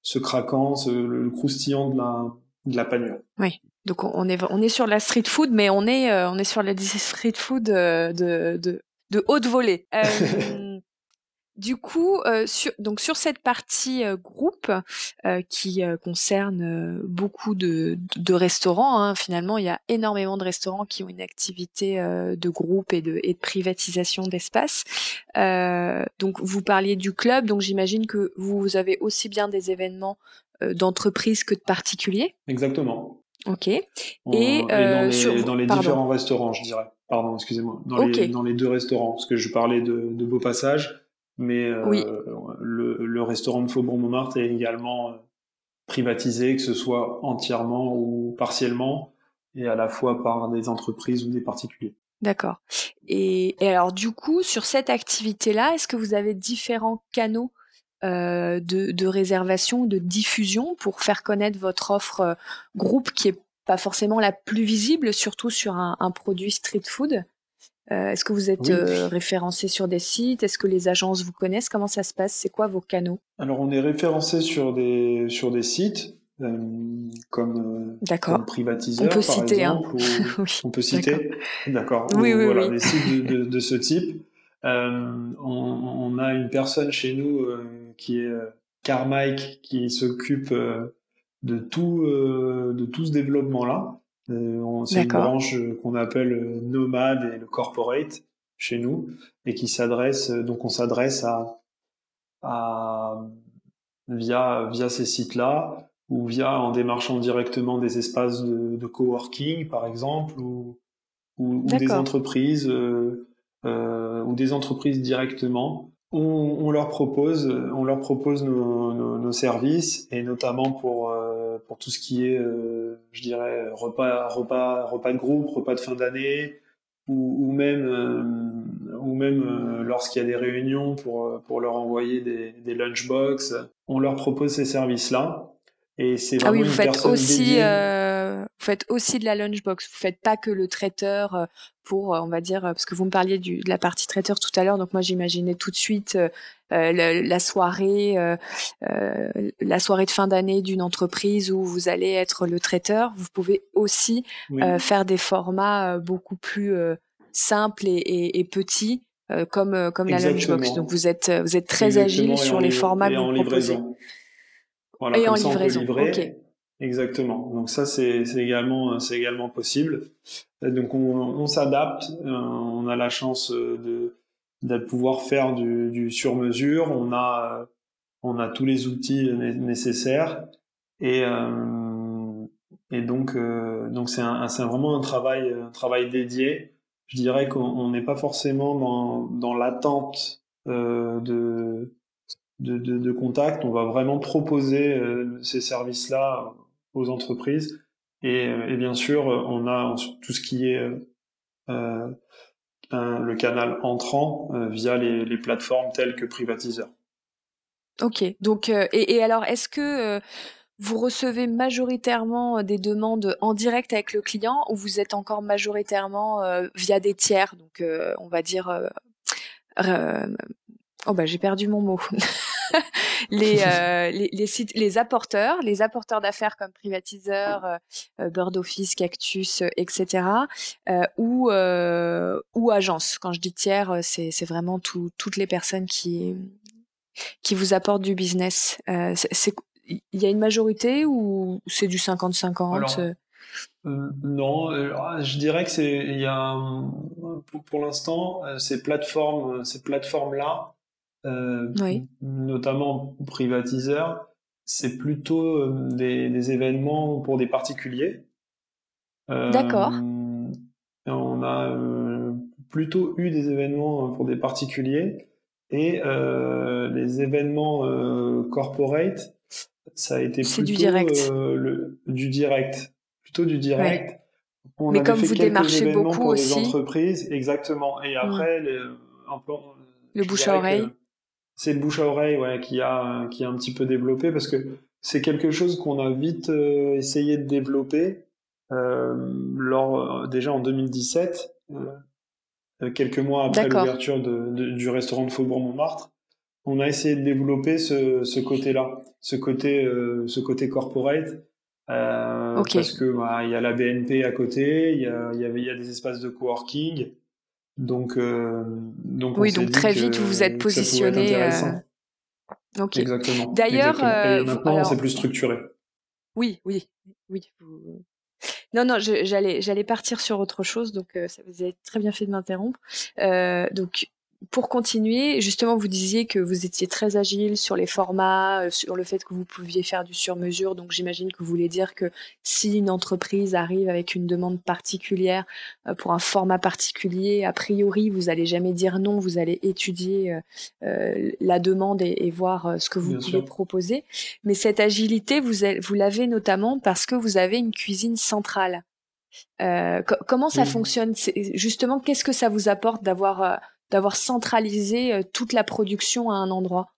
ce craquant, ce, le croustillant de la de la panure. Oui. Donc on est on est sur la street food, mais on est euh, on est sur la street food euh, de de, de haute volée. Euh, *laughs* du coup, sur, donc sur cette partie groupe qui concerne beaucoup de, de restaurants, hein, finalement, il y a énormément de restaurants qui ont une activité de groupe et de, et de privatisation d'espace. donc vous parliez du club, donc j'imagine que vous avez aussi bien des événements d'entreprises que de particuliers Exactement. Ok. Et, dans les, dans les différents restaurants, je dirais. Pardon, excusez-moi. Dans, les, dans les deux restaurants, parce que je parlais de, de Beau Passage, mais euh, oui. le, le, restaurant de Faubourg-Montmartre est également euh, privatisé, que ce soit entièrement ou partiellement, et à la fois par des entreprises ou des particuliers. D'accord. Et, et alors du coup, sur cette activité-là, est-ce que vous avez différents canaux euh, de, de, réservation, de diffusion pour faire connaître votre offre euh, groupe qui est pas forcément la plus visible, surtout sur un, un produit street food. Euh, Est-ce que vous êtes euh, référencé sur des sites? Est-ce que les agences vous connaissent? Comment ça se passe? C'est quoi vos canaux? Alors on est référencé sur des sur des sites euh, comme, comme privatiseur, on peut par citer, exemple, hein. ou, *laughs* on peut citer. D'accord. Oui, oui, voilà, des sites de, de, de ce type. On, on, a une personne chez nous qui est euh, Carmike qui s'occupe euh, de tout de tout ce développement là. c'est une branche qu'on appelle nomade et le corporate. chez nous et qui s'adresse donc on s'adresse à, à via via ces sites-là ou via en démarchant directement des espaces de, de coworking par exemple ou ou, des entreprises euh, euh, ou des entreprises directement on, leur propose on leur propose nos, services et notamment pour euh, pour tout ce qui est euh, je dirais repas repas repas de groupe repas de fin d'année ou, même euh, ou même euh, lorsqu'il y a des réunions pour pour leur envoyer des, des lunchbox, on leur propose ces services là. Et c'est ah oui, vous faites aussi euh, vous faites aussi de la lunchbox. Vous faites pas que le traiteur euh, pour, on va dire, parce que vous me parliez du, de la partie traiteur tout à l'heure. Donc moi j'imaginais tout de suite euh, la, la, soirée, euh, la soirée de fin d'année d'une entreprise où vous allez être le traiteur. Vous pouvez aussi oui. faire des formats beaucoup plus simples et, et, et petits euh, comme euh, comme la lunchbox. Donc vous êtes vous êtes très Exactement. agile sur les formats que vous proposez. Voilà, et en ça, livraison. livrer. Okay. Exactement. Donc ça c'est également c'est également possible. Donc on, on s'adapte. Euh, on a la chance de de pouvoir faire du, du sur mesure. On a on a tous les outils nécessaires et euh, et donc euh, donc c'est vraiment un travail un travail dédié je dirais qu'on n'est pas forcément dans, dans l'attente euh, de, de, contact. On va vraiment proposer euh, ces services-là aux entreprises. Et, et, bien sûr, on a tout ce qui est euh, le canal entrant euh, via les, plateformes telles que Privatiseur. Ok. Donc, euh, et, alors, est-ce que euh, vous recevez majoritairement des demandes en direct avec le client ou vous êtes encore majoritairement euh, via des tiers, donc euh, on va dire euh, oh bah j'ai perdu mon mot. *laughs* *laughs* les, les, les, sites, les apporteurs, les apporteurs d'affaires comme privatiseurs, Bird Office, Cactus, etc. ou ou agences. Quand je dis tiers, c'est c'est vraiment tout, toutes les personnes qui qui vous apportent du business. c'est il y a une majorité ou c'est du 50-50 euh, Non, euh, je dirais que c'est il y a pour, pour l'instant ces plateformes ces plateformes là, euh, oui. notamment privatiseurs, c'est plutôt des, des, événements pour des particuliers. D'accord. On a plutôt eu des événements pour des particuliers et les événements corporate ça a été plutôt du direct. Euh, le, du direct, plutôt du direct. Ouais. On Mais comme vous démarchez beaucoup pour aussi. Les entreprises, exactement. Et après, un peu, le bouche à oreille. C'est le bouche à oreille, ouais, qui a qui a un petit peu développé parce que c'est quelque chose qu'on a vite euh, essayé de développer euh, lors déjà en 2017, euh, quelques mois après l'ouverture de, de, du restaurant de Faubourg Montmartre. On a essayé de développer ce, ce côté-là, ce côté, euh, ce côté corporate, euh, okay. parce que bah, il y a la BNP à côté, il y y, y a des espaces de coworking, donc euh, donc oui, donc très vite vous vous êtes positionné. Euh... Okay. Exactement. D'ailleurs, et maintenant c'est plus structuré. Oui, oui, oui. Vous... Non, non, j'allais, j'allais partir sur autre chose, donc euh, ça vous avez très bien fait de m'interrompre. Euh, donc, pour continuer, justement, vous disiez que vous étiez très agile sur les formats, euh, sur le fait que vous pouviez faire du sur-mesure. Donc, j'imagine que vous voulez dire que si une entreprise arrive avec une demande particulière euh, pour un format particulier, a priori, vous allez jamais dire non. Vous allez étudier euh, la demande et, et, voir ce que vous Bien pouvez sûr. proposer. Mais cette agilité, vous, vous l'avez notamment parce que vous avez une cuisine centrale. Euh, co comment ça Oui. fonctionne? Justement, qu'est-ce que ça vous apporte d'avoir d'avoir centralisé euh, toute la production à un endroit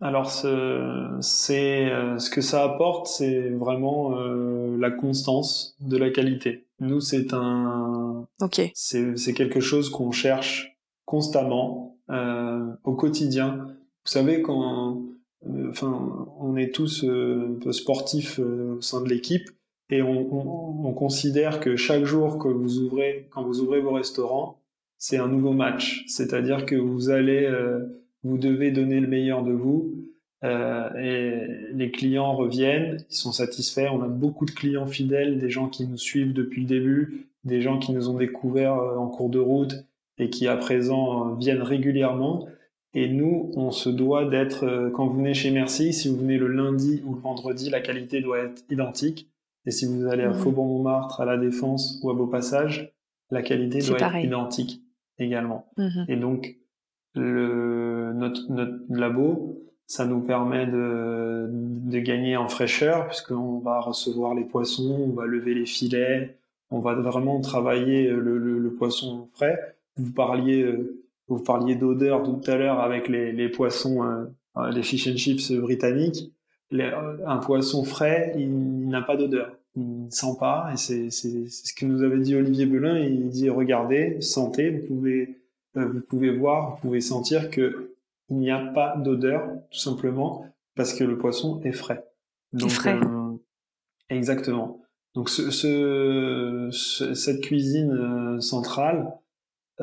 Alors, ce, c'est, euh, ce que ça apporte, c'est vraiment euh, la constance de la qualité. Nous, c'est un, c'est, c'est quelque chose qu'on cherche constamment euh, au quotidien. Vous savez, quand, euh, enfin, on est tous un peu sportifs au sein de l'équipe et on, on, on considère que chaque jour que vous ouvrez, quand vous ouvrez vos restaurants, c'est un nouveau match. C'est-à-dire que vous allez, euh, vous devez donner le meilleur de vous. Euh, et les clients reviennent, ils sont satisfaits. On a beaucoup de clients fidèles, des gens qui nous suivent depuis le début, des gens qui nous ont découverts euh, en cours de route et qui à présent viennent régulièrement. Et nous, on se doit d'être, quand vous venez chez Merci, si vous venez le lundi ou le vendredi, la qualité doit être identique. Et si vous allez à mmh. Faubourg-Montmartre, à La Défense ou à Beaupassage, la qualité doit être identique également. Mmh et donc, le, notre, notre labo, ça nous permet de, de gagner en fraîcheur puisqu'on va recevoir les poissons, on va lever les filets, on va vraiment travailler le, le, poisson frais. Vous parliez, euh, vous parliez d'odeur tout à l'heure avec les, les poissons, euh, les fish and chips britanniques. un poisson frais, il, n'a pas d'odeur, il ne sent pas, et c'est ce que nous avait dit Olivier Belin. Il dit regardez, sentez, vous pouvez, euh, vous pouvez voir, vous pouvez sentir que il n'y a pas d'odeur, tout simplement, parce que le poisson est frais. Donc, frais. Euh, exactement. Donc ce, ce, cette cuisine euh, centrale,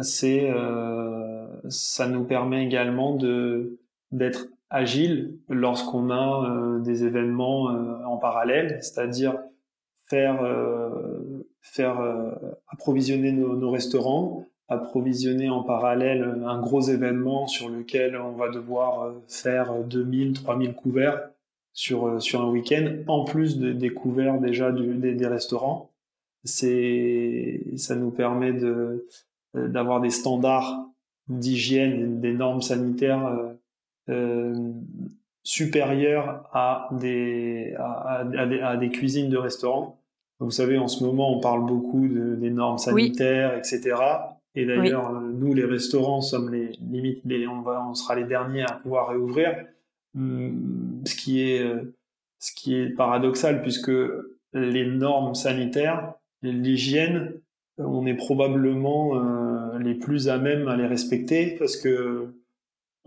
c'est, euh, ça nous permet également de d'être agile lorsqu'on a euh, des événements en parallèle, c'est-à-dire faire faire approvisionner nos, restaurants approvisionner en parallèle un gros événement sur lequel on va devoir euh, faire 2000, 3000 couverts sur, euh, sur un week-end, en plus des couverts déjà des, des, restaurants. C'est, ça nous permet de, euh, d'avoir des standards d'hygiène, des normes sanitaires euh, supérieures à des, à, à, des, à des cuisines de restaurants. Vous savez, en ce moment, on parle beaucoup de, des normes sanitaires, etc. Et d'ailleurs, euh, nous, les restaurants, sommes les limites, les, on, va, on sera les derniers à pouvoir réouvrir. Hum, ce qui est, euh, ce qui est paradoxal puisque les normes sanitaires, l'hygiène, on est probablement euh, les plus à même à les respecter parce que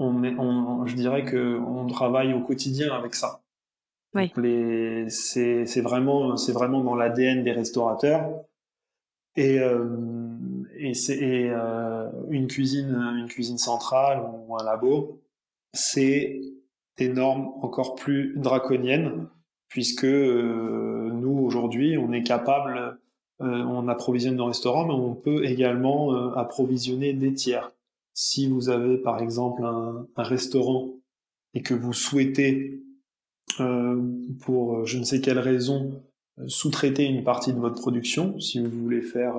on est, on, je dirais que on travaille au quotidien avec ça. Oui. C'est vraiment, c'est vraiment dans l'ADN des restaurateurs. Et euh, et c'est euh, une cuisine, une cuisine centrale ou un labo, c'est des normes encore plus draconiennes puisque euh, nous aujourd'hui on est capable, on approvisionne nos restaurants, mais on peut également approvisionner des tiers. Si vous avez par exemple un, un restaurant et que vous souhaitez, euh, pour je ne sais quelle raison, sous-traiter une partie de votre production, si vous voulez faire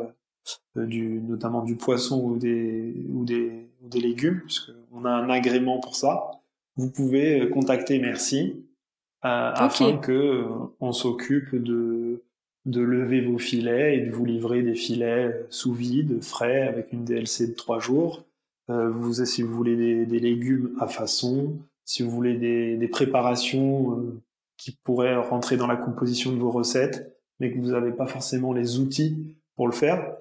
euh, du, notamment du poisson ou des, ou des, ou des légumes, puisqu'on a un agrément pour ça, vous pouvez euh, contacter Merci euh, afin que euh, on s'occupe de, de lever vos filets et de vous livrer des filets sous vide, frais, avec une DLC de trois jours. Euh, vous, si vous voulez des, des, légumes à façon, si vous voulez des, des préparations euh, qui pourraient rentrer dans la composition de vos recettes, mais que vous n'avez pas forcément les outils pour le faire,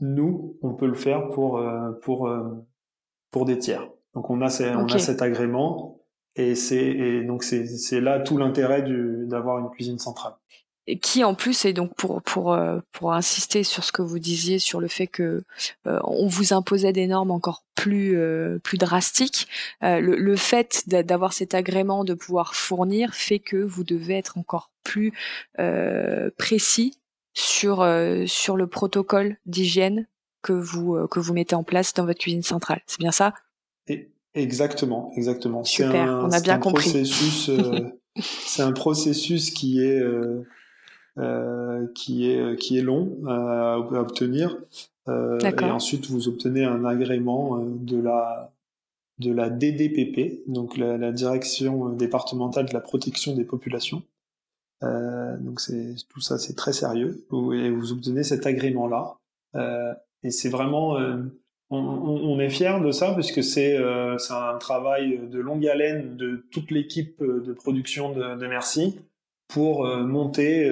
nous, on peut le faire pour, euh, pour, pour des tiers. Donc on a, on a cet agrément et c'est donc c'est là tout l'intérêt d'avoir une cuisine centrale. Et qui en plus est donc pour pour euh, pour insister sur ce que vous disiez sur le fait que on vous imposait des normes encore plus plus drastiques. Le, le, fait d'avoir cet agrément de pouvoir fournir fait que vous devez être encore plus précis sur euh, sur le protocole d'hygiène que vous euh, que vous mettez en place dans votre cuisine centrale. C'est bien ça? Exactement, exactement. Super, on a bien compris. Processus, euh, *laughs* c'est un processus qui est euh, qui est qui est long à, obtenir. et ensuite, vous obtenez un agrément de la de la DDPP, donc la, la direction départementale de la protection des populations. Euh, donc c'est tout ça, c'est très sérieux. Et vous obtenez cet agrément-là. Euh, et c'est vraiment, euh, on, on, est fier de ça parce que c'est euh, un travail de longue haleine de toute l'équipe de production de, de Merci pour monter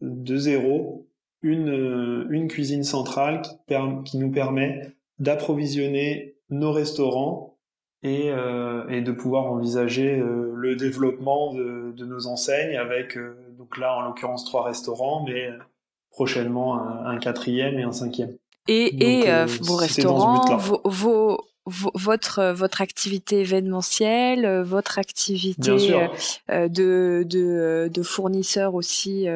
de zéro une, une cuisine centrale qui, qui nous permet d'approvisionner nos restaurants et, euh, et de pouvoir envisager euh, le développement de, de, nos enseignes avec, euh, donc là en l'occurrence trois restaurants, mais prochainement un, un quatrième et un cinquième. Et, et euh, vos restaurants, vos, vos, votre votre activité événementielle, votre activité de, de, de fournisseur aussi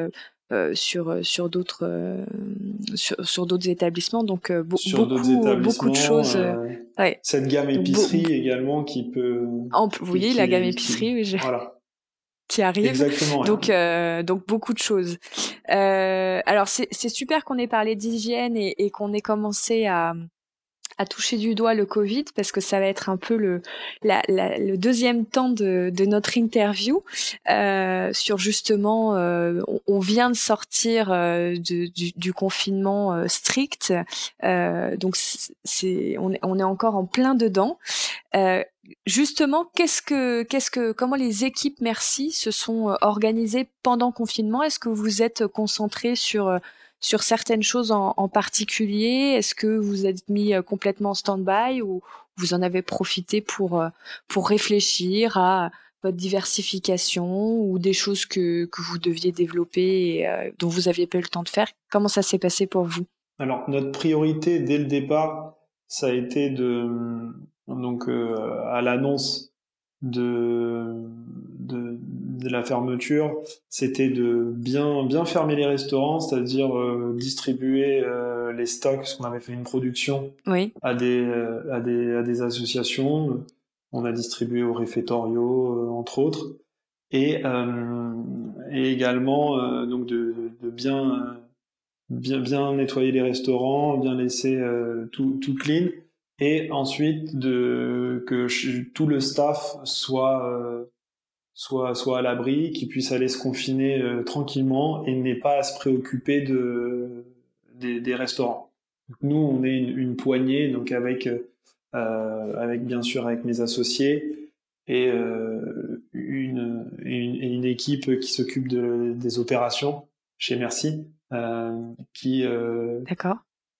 sur sur d'autres sur, d'autres établissements. Donc beaucoup beaucoup de choses. Ouais. Cette gamme épicerie également qui peut. vous voyez la gamme épicerie. Qui, voilà *laughs* qui arrive. Exactement. Donc, donc beaucoup de choses. Euh, alors c'est super qu'on ait parlé d'hygiène et, et qu'on ait commencé à, à toucher du doigt le Covid parce que ça va être un peu le, la, la, le deuxième temps de, de notre interview. Euh, sur justement, euh, on, vient de sortir euh, du, du, confinement euh, strict, euh, donc c'est on, est, on est encore en plein dedans. justement, qu'est-ce que, qu'est-ce que, comment les équipes Merci se sont organisées pendant confinement? Est-ce que vous êtes concentré sur sur certaines choses en, particulier? Est-ce que vous êtes mis euh, complètement en stand-by ou vous en avez profité pour, euh, pour réfléchir à votre diversification ou des choses que, que vous deviez développer et euh, dont vous aviez pas eu le temps de faire? Comment ça s'est passé pour vous? Alors, notre priorité dès le départ, ça a été de, donc, à l'annonce de, de, de la fermeture, c'était de bien bien fermer les restaurants, c'est-à-dire euh, distribuer euh, les stocks, parce qu'on avait fait une production oui. à des euh, à des à des associations. On a distribué aux réfectoriaux, entre autres, et et également donc de, de, bien bien bien nettoyer les restaurants, bien laisser tout tout clean et ensuite de que tout le staff soit soit, soit à l'abri, qui puisse aller se confiner euh, tranquillement et n'ait pas à se préoccuper de, des, des restaurants. nous, on est une, une, poignée, donc avec, euh, avec bien sûr avec mes associés et euh, une, une, une, équipe qui s'occupe de, des opérations chez Merci, euh, qui, euh,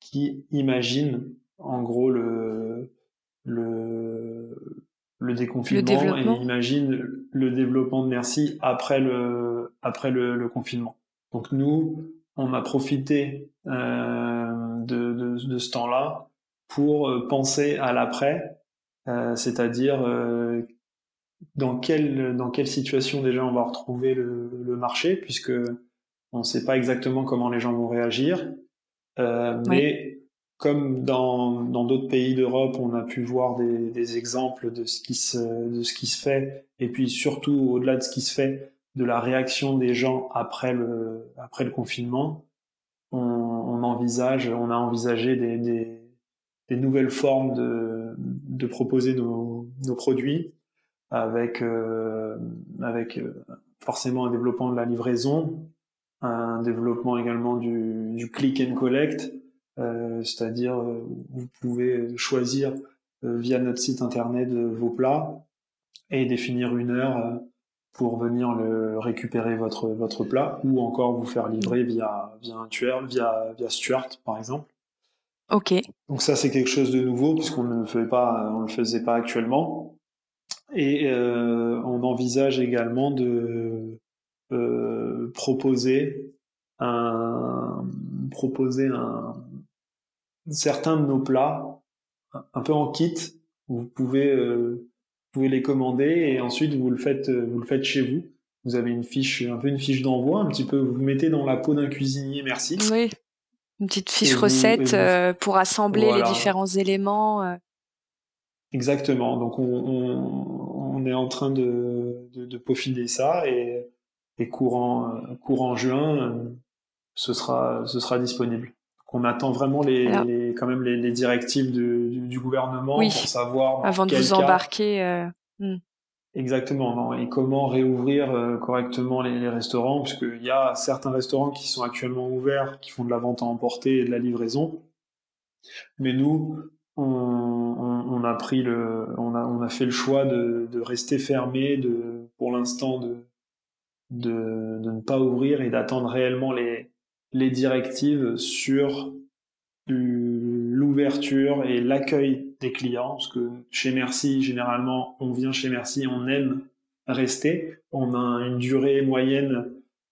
qui imagine en gros le, le, le déconfinement et imagine le développement de Merci après le après le, le confinement. Donc nous, on a profité euh, de, de, de, ce temps-là pour euh, penser à l'après, euh, c'est-à-dire euh, dans quelle dans quelle situation déjà on va retrouver le, le marché puisque on ne sait pas exactement comment les gens vont réagir, euh, mais comme dans d'autres pays d'Europe, on a pu voir des, des, exemples de ce qui se de ce qui se fait, et puis surtout au-delà de ce qui se fait, de la réaction des gens après le après le confinement. On, on envisage, on a envisagé des, des, des nouvelles formes de de proposer nos, nos produits avec euh, avec euh, forcément un développement de la livraison, un développement également du, du click and collect c'est-à-dire euh, vous pouvez choisir euh, via notre site internet vos plats et définir une heure pour venir le récupérer votre votre plat ou encore vous faire livrer via via un tueur via via Stuart par exemple. Ok. Donc ça c'est quelque chose de nouveau puisqu'on ne le fait pas on le faisait pas actuellement et euh, on envisage également de euh, proposer un proposer un certains de nos plats un peu en kit. Vous pouvez, euh, pouvez les commander et ensuite vous le faites, euh, vous le faites chez vous. Vous avez une fiche, un peu une fiche d'envoi, un petit peu. Vous mettez dans la peau d'un cuisinier, merci. Oui, une petite fiche recette euh, pour assembler les différents éléments. Exactement. Donc on, on, on, est en train de, de, de peaufiner ça et, et courant courant juin, ce sera ce sera disponible qu'on attend vraiment les, les, quand même les, les directives du, du, gouvernement pour savoir avant de vous embarquer. Euh... Hmm. Exactement, non, et comment réouvrir euh, correctement les, les restaurants, puisqu'il y a certains restaurants qui sont actuellement ouverts, qui font de la vente à emporter et de la livraison, mais nous, on, on, on a pris le, on a, on a fait le choix de, de rester fermé, de, pour l'instant, de, de, de ne pas ouvrir et d'attendre réellement les, les directives sur l'ouverture et l'accueil des clients, parce que chez Merci, généralement, on vient chez Merci, on aime rester. On a une durée moyenne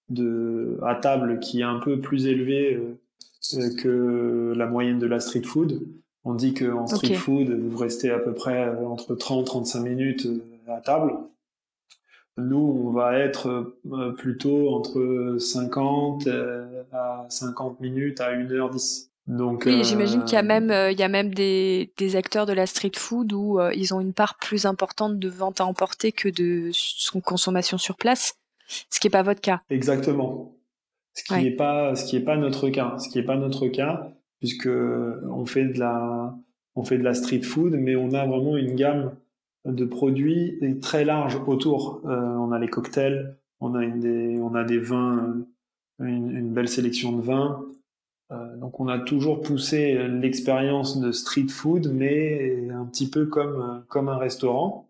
de à table qui est un peu plus élevée euh, que la moyenne de la street food. On dit qu'en street food, vous restez à peu près entre 30 35 minutes euh, à table. Nous, on va être plutôt entre 50 à 50 minutes à 1h10. Donc, oui, j'imagine qu'il y a même, il y a même des, des, acteurs de la street food où ils ont une part plus importante de vente à emporter que de son consommation sur place, ce qui n'est pas votre cas. Exactement. Ce qui n'est pas, ce qui est pas notre cas. Ce qui est pas notre cas, puisque on fait de la, on fait de la street food, mais on a vraiment une gamme de produits très large autour. Euh, on a les cocktails, on a, des, on a des vins, une, une belle sélection de vins. Euh, donc on a toujours poussé l'expérience de street food, mais un petit peu comme, comme un restaurant.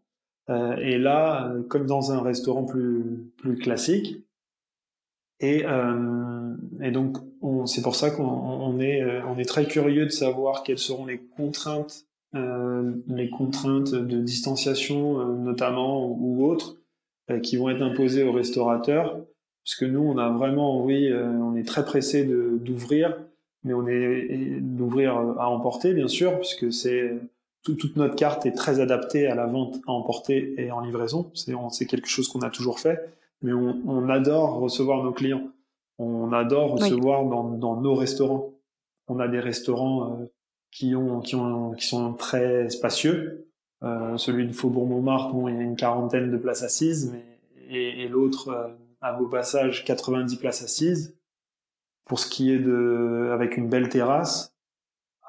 Euh, et là, comme dans un restaurant plus, plus classique. Et, euh, et donc c'est pour ça qu'on est, on est très curieux de savoir quelles seront les contraintes euh, les contraintes de distanciation euh, notamment ou autres euh, qui vont être imposées aux restaurateurs. Puisque nous on a vraiment oui on est très pressé d'ouvrir mais on est d'ouvrir à emporter bien sûr puisque c'est toute notre carte est très adaptée à la vente à emporter et en livraison. C'est quelque chose qu'on a toujours fait mais on, on, adore recevoir nos clients. On adore recevoir dans, dans, nos restaurants. On a des restaurants qui, ont, qui, ont, qui sont très spacieux. Euh, celui de Faubourg-Montmartre, bon, il y a une quarantaine de places assises, et, l'autre, euh, à Beau Passage, 90 places assises. Pour ce qui est de, avec une belle terrasse,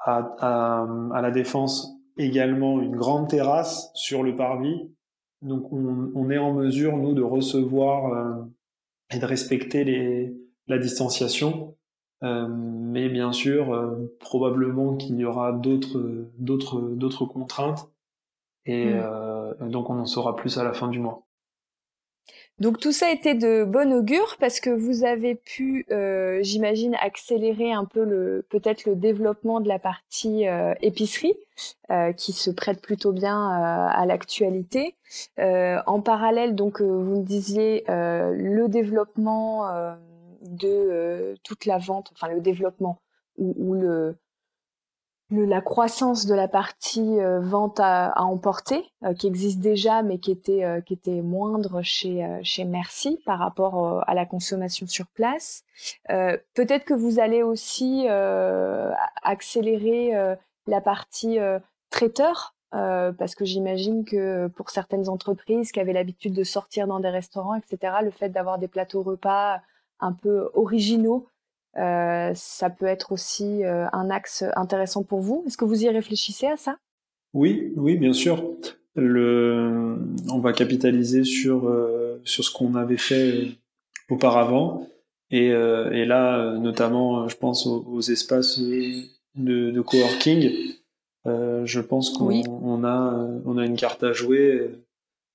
à, à, la Défense, également une grande terrasse sur le parvis. Donc on, on est en mesure, nous, de recevoir euh, et de respecter les, la distanciation euh, mais bien sûr, euh, probablement qu'il y aura d'autres, d'autres, d'autres contraintes. Et mm. euh, donc, on en saura plus à la fin du mois. Donc tout ça été de bon augure parce que vous avez pu, euh, j'imagine, accélérer un peu le peut-être le développement de la partie euh, épicerie euh, qui se prête plutôt bien à l'actualité. en parallèle, donc vous me disiez le développement de euh, toute la vente, enfin le développement ou, le, la croissance de la partie euh, vente à, emporter euh, qui existe déjà mais qui était qui était moindre chez chez Merci par rapport à la consommation sur place. Peut-être que vous allez aussi accélérer la partie traiteur parce que j'imagine que pour certaines entreprises qui avaient l'habitude de sortir dans des restaurants, etc., le fait d'avoir des plateaux repas un peu originaux. Euh, ça peut être aussi euh, un axe intéressant pour vous. Est-ce que vous y réfléchissez à ça? Oui, oui, bien sûr. Le, on va capitaliser sur euh, sur ce qu'on avait fait auparavant et, et là, notamment, je pense aux, espaces de, de coworking. je pense qu'on a on a une carte à jouer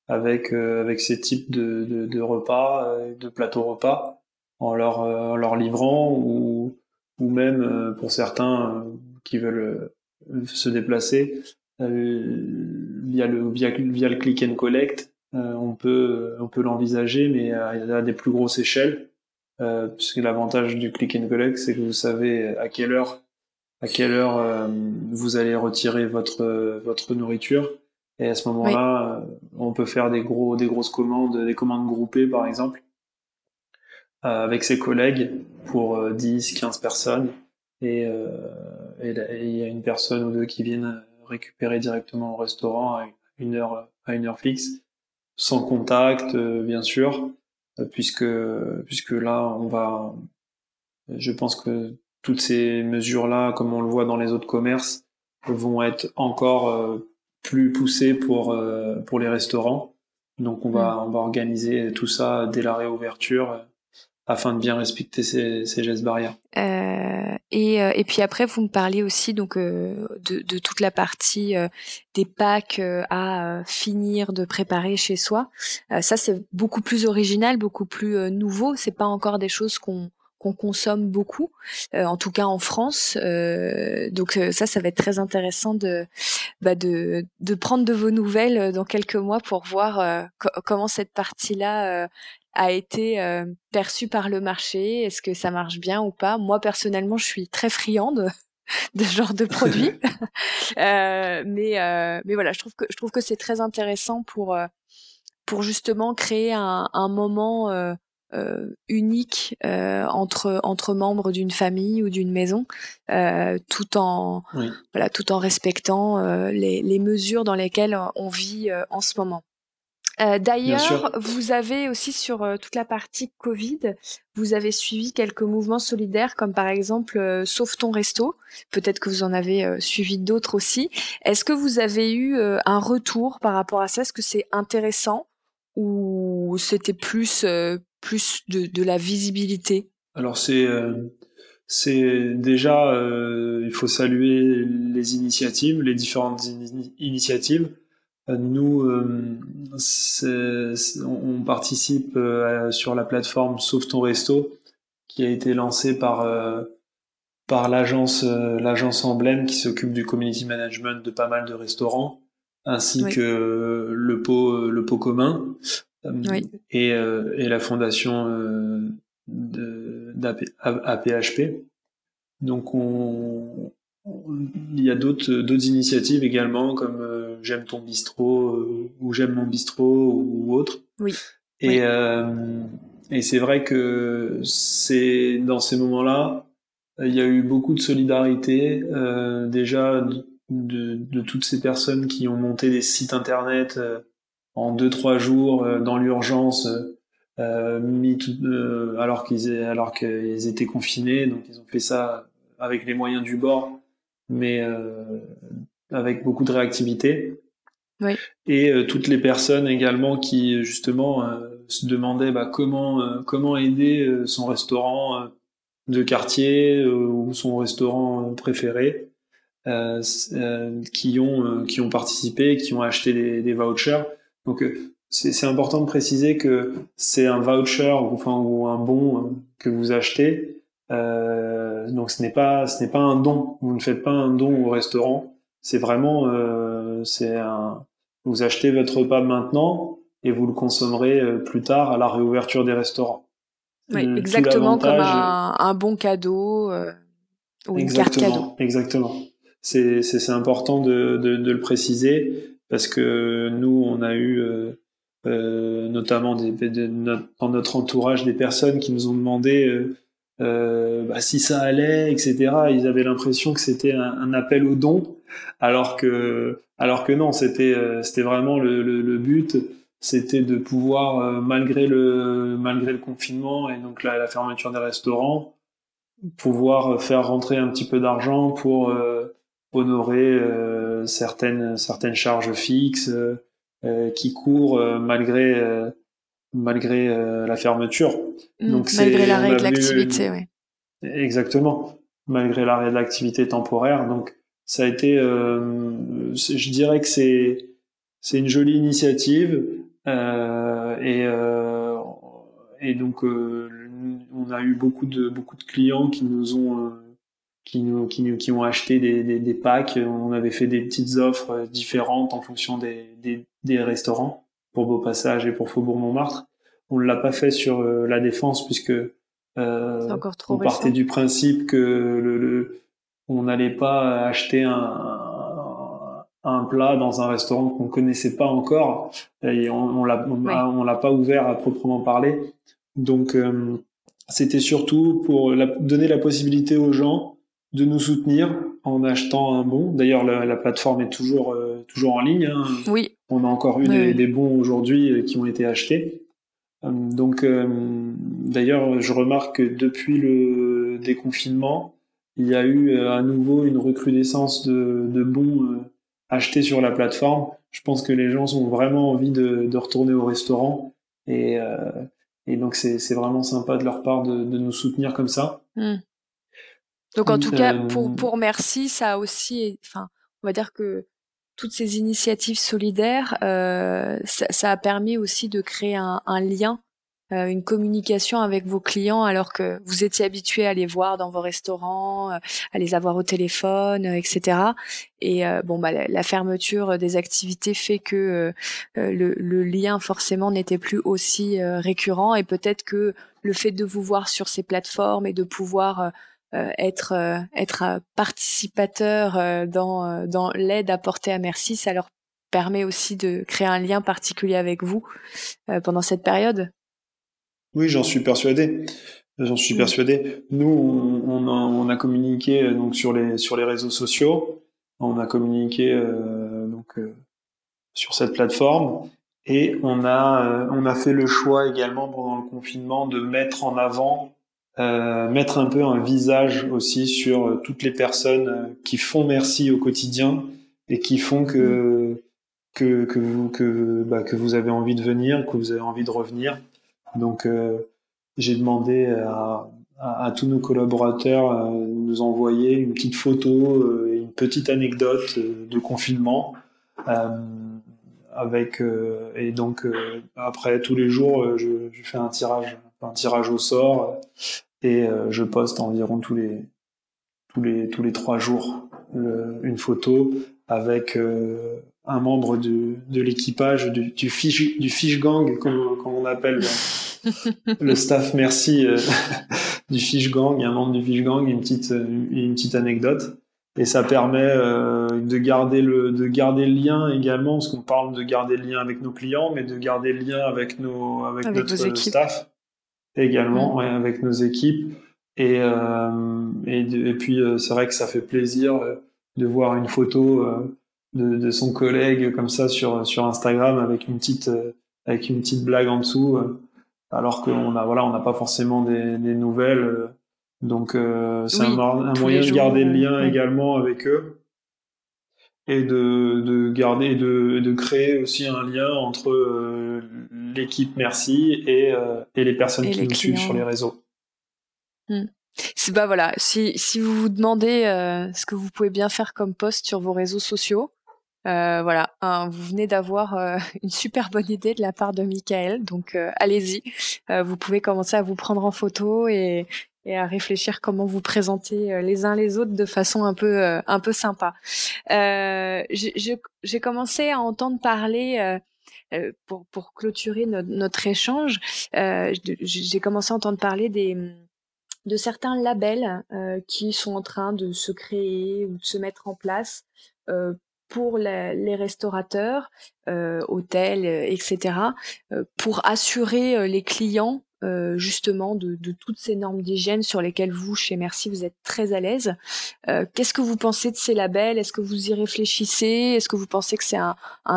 avec avec ces types de, de, de repas, de plateaux repas en leur, euh, en leur livrant ou, ou même euh, pour certains euh, qui veulent se déplacer via le via, via le click and collect on peut on peut l'envisager mais à, des plus grosses échelles puisque l'avantage du click and collect c'est que vous savez à quelle heure à quelle heure vous allez retirer votre votre nourriture. Et à ce moment-là on peut faire des gros des grosses commandes des commandes groupées par exemple avec ses collègues pour 10, euh, 15 personnes. Et, euh, et il y a une personne ou deux qui viennent récupérer directement au restaurant à une heure, à une heure fixe, sans contact, bien sûr, puisque, puisque là, on va, je pense que toutes ces mesures-là, comme on le voit dans les autres commerces, vont être encore plus poussées pour, pour les restaurants. Donc on va, mm. on va organiser tout ça dès la réouverture afin de bien respecter ces, ces gestes barrières. Euh, et, euh, et puis après, vous me parliez aussi donc euh, de, de, toute la partie euh, des packs à finir de préparer chez soi. ça, c'est beaucoup plus original, beaucoup plus nouveau. C'est pas encore des choses qu'on qu'on consomme beaucoup, en tout cas en France. donc ça, ça va être très intéressant de, bah de, de prendre de vos nouvelles dans quelques mois pour voir comment cette partie-là a été euh, perçu par le marché. Est-ce que ça marche bien ou pas? Moi personnellement, je suis très friande *laughs* de ce genre de produit, *laughs* *laughs* euh, mais euh, mais voilà, je trouve que je trouve que c'est très intéressant pour pour justement créer un, un moment euh, unique euh, entre entre membres d'une famille ou d'une maison, euh, tout en voilà tout en respectant les, les, mesures dans lesquelles on vit en ce moment. D'ailleurs, vous avez aussi sur toute la partie Covid, vous avez suivi quelques mouvements solidaires, comme par exemple Sauve ton resto. Peut-être que vous en avez suivi d'autres aussi. Est-ce que vous avez eu un retour par rapport à ça? Est-ce que c'est intéressant ou c'était plus plus de, de la visibilité? Alors c'est euh, c'est déjà euh, il faut saluer les initiatives, les différentes initiatives. Euh, nous, on participe sur la plateforme Sauve ton resto, qui a été lancée par par l'agence l'agence Emblème qui s'occupe du community management de pas mal de restaurants, ainsi que le pot le pot commun. Euh, et, euh, et la fondation euh, d'APHP. Donc on, il y a d'autres d'autres initiatives également comme j'aime ton bistrot ou j'aime mon bistrot ou, autre. Oui. Et et c'est vrai que c'est dans ces moments-là, il y a eu beaucoup de solidarité déjà de, de, de, toutes ces personnes qui ont monté des sites internet en deux trois jours euh, dans l'urgence euh, mis tout, euh, alors qu'ils alors qu'ils étaient confinés donc ils ont fait ça avec les moyens du bord mais avec beaucoup de réactivité oui. et toutes les personnes également qui justement se demandaient bah, comment comment aider son restaurant de quartier ou son restaurant préféré qui ont qui ont participé qui ont acheté des, des vouchers donc euh, c'est important de préciser que c'est un voucher ou, enfin, ou un bon euh, que vous achetez. Euh, donc ce n'est pas ce n'est pas un don. Vous ne faites pas un don au restaurant. C'est vraiment euh, c'est un vous achetez votre repas maintenant et vous le consommerez euh, plus tard à la réouverture des restaurants. Oui, exactement comme un, un, bon cadeau euh, ou une carte cadeau. Exactement. C'est c'est important de, de, de le préciser parce que nous, on a eu euh, euh notamment des, dans notre entourage des personnes qui nous ont demandé euh, euh, bah, si ça allait, etc. Ils avaient l'impression que c'était un, appel au don, alors que, alors que non, c'était c'était vraiment le, le, le but, c'était de pouvoir malgré le malgré le confinement et donc la, la fermeture des restaurants, pouvoir faire rentrer un petit peu d'argent pour honorer certaines certaines charges fixes euh, qui courent euh, malgré euh, la fermeture. Mmh, Donc malgré l'arrêt de l'activité, oui. Exactement, malgré l'arrêt de l'activité temporaire. Donc ça a été, je dirais que c'est c'est une jolie initiative et et donc on a eu beaucoup de beaucoup de clients qui nous ont qui nous, qui nous, qui ont acheté des, des, des, packs. On avait fait des petites offres euh, différentes en fonction des, des, des restaurants pour Beau Passage et pour Faubourg Montmartre. On ne l'a pas fait sur euh, la défense puisque euh, on partait du principe que le, le on n'allait pas acheter un, un plat dans un restaurant qu'on connaissait pas encore et on, on l'a on, l'a pas ouvert à proprement parler. Donc euh, c'était surtout pour la, donner la possibilité aux gens de nous soutenir en achetant un bon. D'ailleurs, la, plateforme est toujours, euh, toujours en ligne. Hein. Oui. On a encore eu des, bons aujourd'hui euh, qui ont été achetés. Euh, donc, d'ailleurs, je remarque que depuis le déconfinement, il y a eu à nouveau une recrudescence de, de bons achetés sur la plateforme. Je pense que les gens ont vraiment envie de, de retourner au restaurant et, et donc c'est vraiment sympa de leur part de, de nous soutenir comme ça. Hmm. Donc en tout cas, pour, euh, pour Merci, ça a aussi, enfin, on va dire que toutes ces initiatives solidaires, euh, ça, ça, a permis aussi de créer un, lien, euh, une communication avec vos clients, alors que vous étiez habitué à les voir dans vos restaurants, euh, à les avoir au téléphone, etc. Et bon, bah, la, fermeture des activités fait que le, le, lien forcément n'était plus aussi récurrent, et peut-être que le fait de vous voir sur ces plateformes et de pouvoir euh, être être participateur euh, dans dans l'aide apportée à Merci, ça leur permet aussi de créer un lien particulier avec vous pendant cette période. Oui, j'en suis persuadé. J'en suis mm. persuadé. Nous, on, a, on, a, communiqué donc sur les sur les réseaux sociaux. On a communiqué donc sur cette plateforme et on a on a fait le choix également pendant le confinement de mettre en avant euh, mettre un peu un visage aussi sur euh, toutes les personnes euh, qui font merci au quotidien et qui font que que, que vous que bah, que vous avez envie de venir, que vous avez envie de revenir. Donc j'ai demandé à, à, tous nos collaborateurs de nous envoyer une petite photo, une petite anecdote de confinement. avec et donc après tous les jours je, je fais un tirage un tirage au sort et euh, je poste environ tous les tous les tous les trois jours une photo avec euh, un membre de, de l'équipage du, du fish du fish gang comme, comme on appelle le *laughs* staff merci euh, *laughs* du fish gang un membre du fish gang une petite une petite anecdote. Et ça permet de garder le de garder le lien également parce qu'on parle de garder le lien avec nos clients mais de garder le lien avec nos avec, notre staff également avec nos équipes. Et, euh, et, et, puis euh, c'est vrai que ça fait plaisir euh, de voir une photo de, de, son collègue comme ça sur sur Instagram avec une petite avec une petite blague en dessous, alors qu'on a voilà on n'a pas forcément des, des nouvelles. donc c'est un, un moyen de garder le lien également avec eux et de, de garder de, de créer aussi un lien entre euh, l'équipe Merci et, euh, et les personnes qui nous suivent sur les réseaux. Hmm. Bah voilà, si, si vous vous demandez euh, ce que vous pouvez bien faire comme post sur vos réseaux sociaux, voilà, vous venez d'avoir *laughs* une super bonne idée de la part de Michael, donc allez-y. vous pouvez commencer à vous prendre en photo et, et à réfléchir comment vous présenter euh, les uns les autres de façon un peu euh, un peu sympa. Euh, J'ai commencé à entendre parler euh, pour pour clôturer notre, notre échange. J'ai commencé à entendre parler des de certains labels qui sont en train de se créer ou de se mettre en place pour les restaurateurs, euh, hôtels, etc., pour assurer les clients euh, justement de, toutes ces normes d'hygiène sur lesquelles vous, chez Merci, vous êtes très à l'aise. Euh, qu'est-ce que vous pensez de ces labels? Est-ce que vous y réfléchissez? Est-ce que vous pensez que c'est un,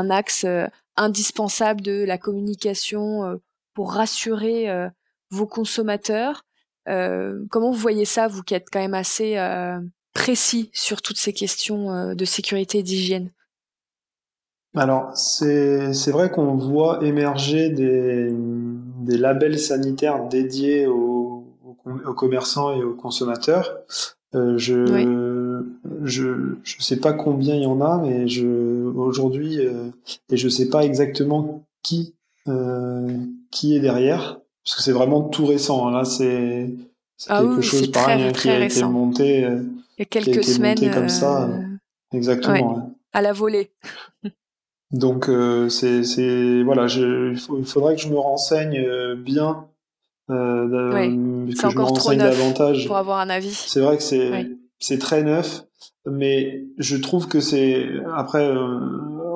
axe euh, indispensable de la communication pour rassurer vos consommateurs? Comment vous voyez ça, vous qui êtes quand même assez précis sur toutes ces questions de sécurité et d'hygiène? Alors, c'est vrai qu'on voit émerger des, des labels sanitaires dédiés aux, aux, commerçants et aux consommateurs. Euh, je, je je sais pas combien il y en a, mais je aujourd'hui euh, et je sais pas exactement qui euh, qui est derrière parce que c'est vraiment tout récent. Hein. Là, c'est ah quelque chose pareil hein, qui a été monté euh, il y a quelques semaines comme ça. Exactement. À la volée. Donc euh, c'est voilà, je, il, faudrait que je me renseigne euh, bien, euh, que je me renseigne davantage pour avoir un avis. C'est vrai que c'est c'est très neuf, mais je trouve que c'est après euh,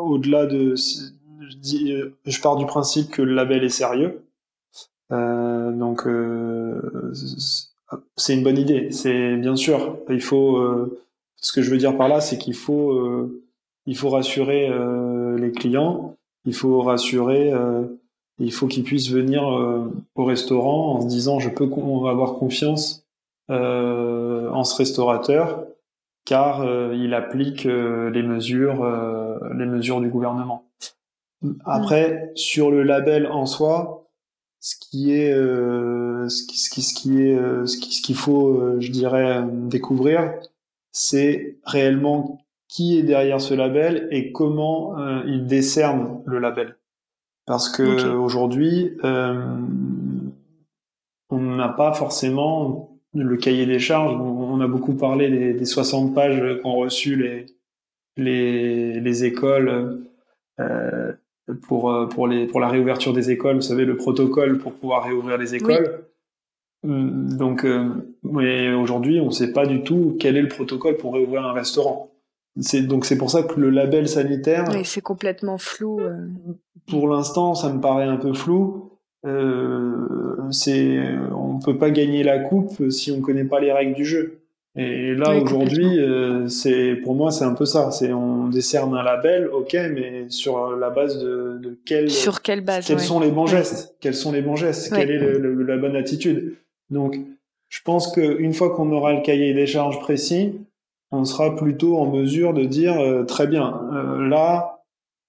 au-delà de, je, dis, je pars du principe que le label est sérieux, donc c'est une bonne idée. C'est bien sûr, il faut. ce que je veux dire par là, c'est qu'il faut il faut rassurer euh, les clients, il faut rassurer, euh, il faut qu'ils puissent venir euh, au restaurant en se disant je peux avoir confiance en ce restaurateur car il applique les mesures les mesures du gouvernement. Après sur le label en soi, ce qui est ce qui ce qui ce qui est ce ce qu'il faut je dirais découvrir c'est réellement qui est derrière ce label et comment euh, il décerne le label. Parce que aujourd'hui, euh, on n'a pas forcément le cahier des charges. On a beaucoup parlé des, des 60 pages qu'ont reçues les, les, les écoles euh, pour, pour, les, pour la réouverture des écoles. Vous savez, le protocole pour pouvoir réouvrir les écoles. Donc, euh, aujourd'hui, on ne sait pas du tout quel est le protocole pour réouvrir un restaurant. C'est donc c'est pour ça que le label sanitaire. Oui, c'est complètement flou. Pour l'instant, ça me paraît un peu flou. Euh, c'est, on peut pas gagner la coupe si on connaît pas les règles du jeu. Et là aujourd'hui, euh, c'est pour moi c'est un peu ça. C'est on décerne un label, ok, mais sur la base de, de quelle sur quelle base Quels sont les bons gestes? Quels sont les bons gestes? Quelle est le, la bonne attitude? Donc, je pense qu'une fois qu'on aura le cahier des charges précis, on sera plutôt en mesure de dire euh, très bien. Euh, là,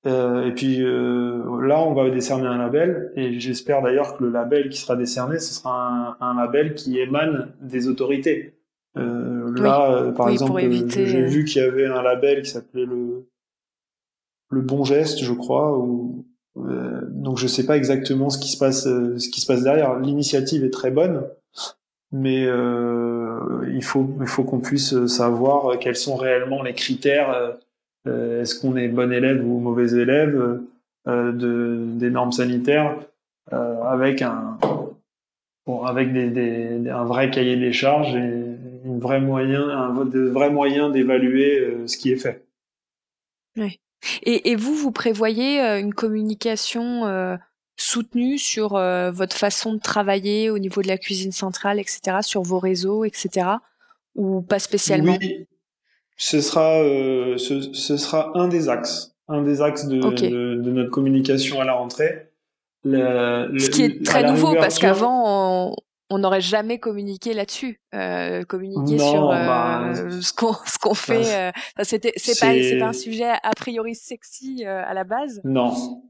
euh, et puis euh, là, on va décerner un label, et j'espère d'ailleurs que le label qui sera décerné, ce sera un, un label qui émane des autorités. Euh, là, euh, par exemple, j'ai vu qu'il y avait un label qui s'appelait le le bon geste, je crois. Ou, donc je sais pas exactement ce qui se passe, ce qui se passe derrière. L'initiative est très bonne, mais il faut il faut qu'on puisse savoir quels sont réellement les critères euh, est-ce qu'on est bon élève ou mauvais élève euh, de, des normes sanitaires euh, avec un bon, avec des, des, un vrai cahier des charges et une vraie moyen, un de vrais moyens d'évaluer ce qui est fait. Oui. Et, et, vous, vous prévoyez une communication euh, soutenue sur votre façon de travailler au niveau de la cuisine centrale, etc., sur vos réseaux, etc., ou pas spécialement? Oui, ce sera, euh, ce, ce, sera un des axes, un des axes de, de, de notre communication à la rentrée. Le, ce qui est très nouveau parce qu'avant on n'aurait jamais communiqué là-dessus, euh, communiquer non, sur euh, bah, ce qu'on ce qu'on fait. Bah, euh, c'était c'est pas c'est pas un sujet a priori sexy à la base. Non,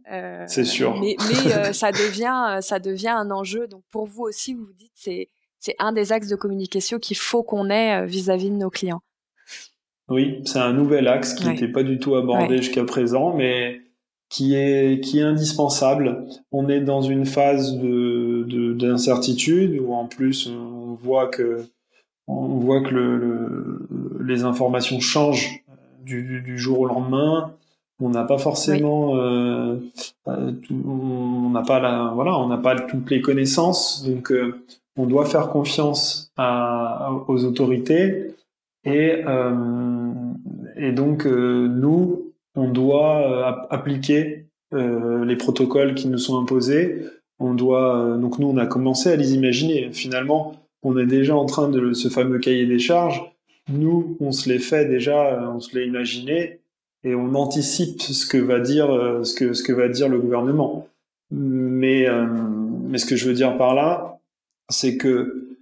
c'est sûr. Mais, mais *laughs* ça devient ça devient un enjeu. Donc pour vous aussi, vous vous dites c'est c'est un des axes de communication qu'il faut qu'on ait vis-à-vis -vis de nos clients. Oui, c'est un nouvel axe qui n'était pas du tout abordé jusqu'à présent, mais qui est qui est indispensable. On est dans une phase de d'incertitude où en plus on voit que on voit que le, les informations changent du, du, jour au lendemain. On n'a pas forcément, euh, euh on n'a pas la, voilà, on n'a pas toutes les connaissances, donc euh, on doit faire confiance à, aux autorités et, euh, et donc, euh, nous, on doit euh, appliquer les protocoles qui nous sont imposés. On doit, donc nous, on a commencé à les imaginer. Finalement, on est déjà en train de ce fameux cahier des charges. Nous, on se les fait déjà, on se l'est imaginé et on anticipe ce que va dire ce que ce que va dire le gouvernement. Mais mais ce que je veux dire par là, c'est que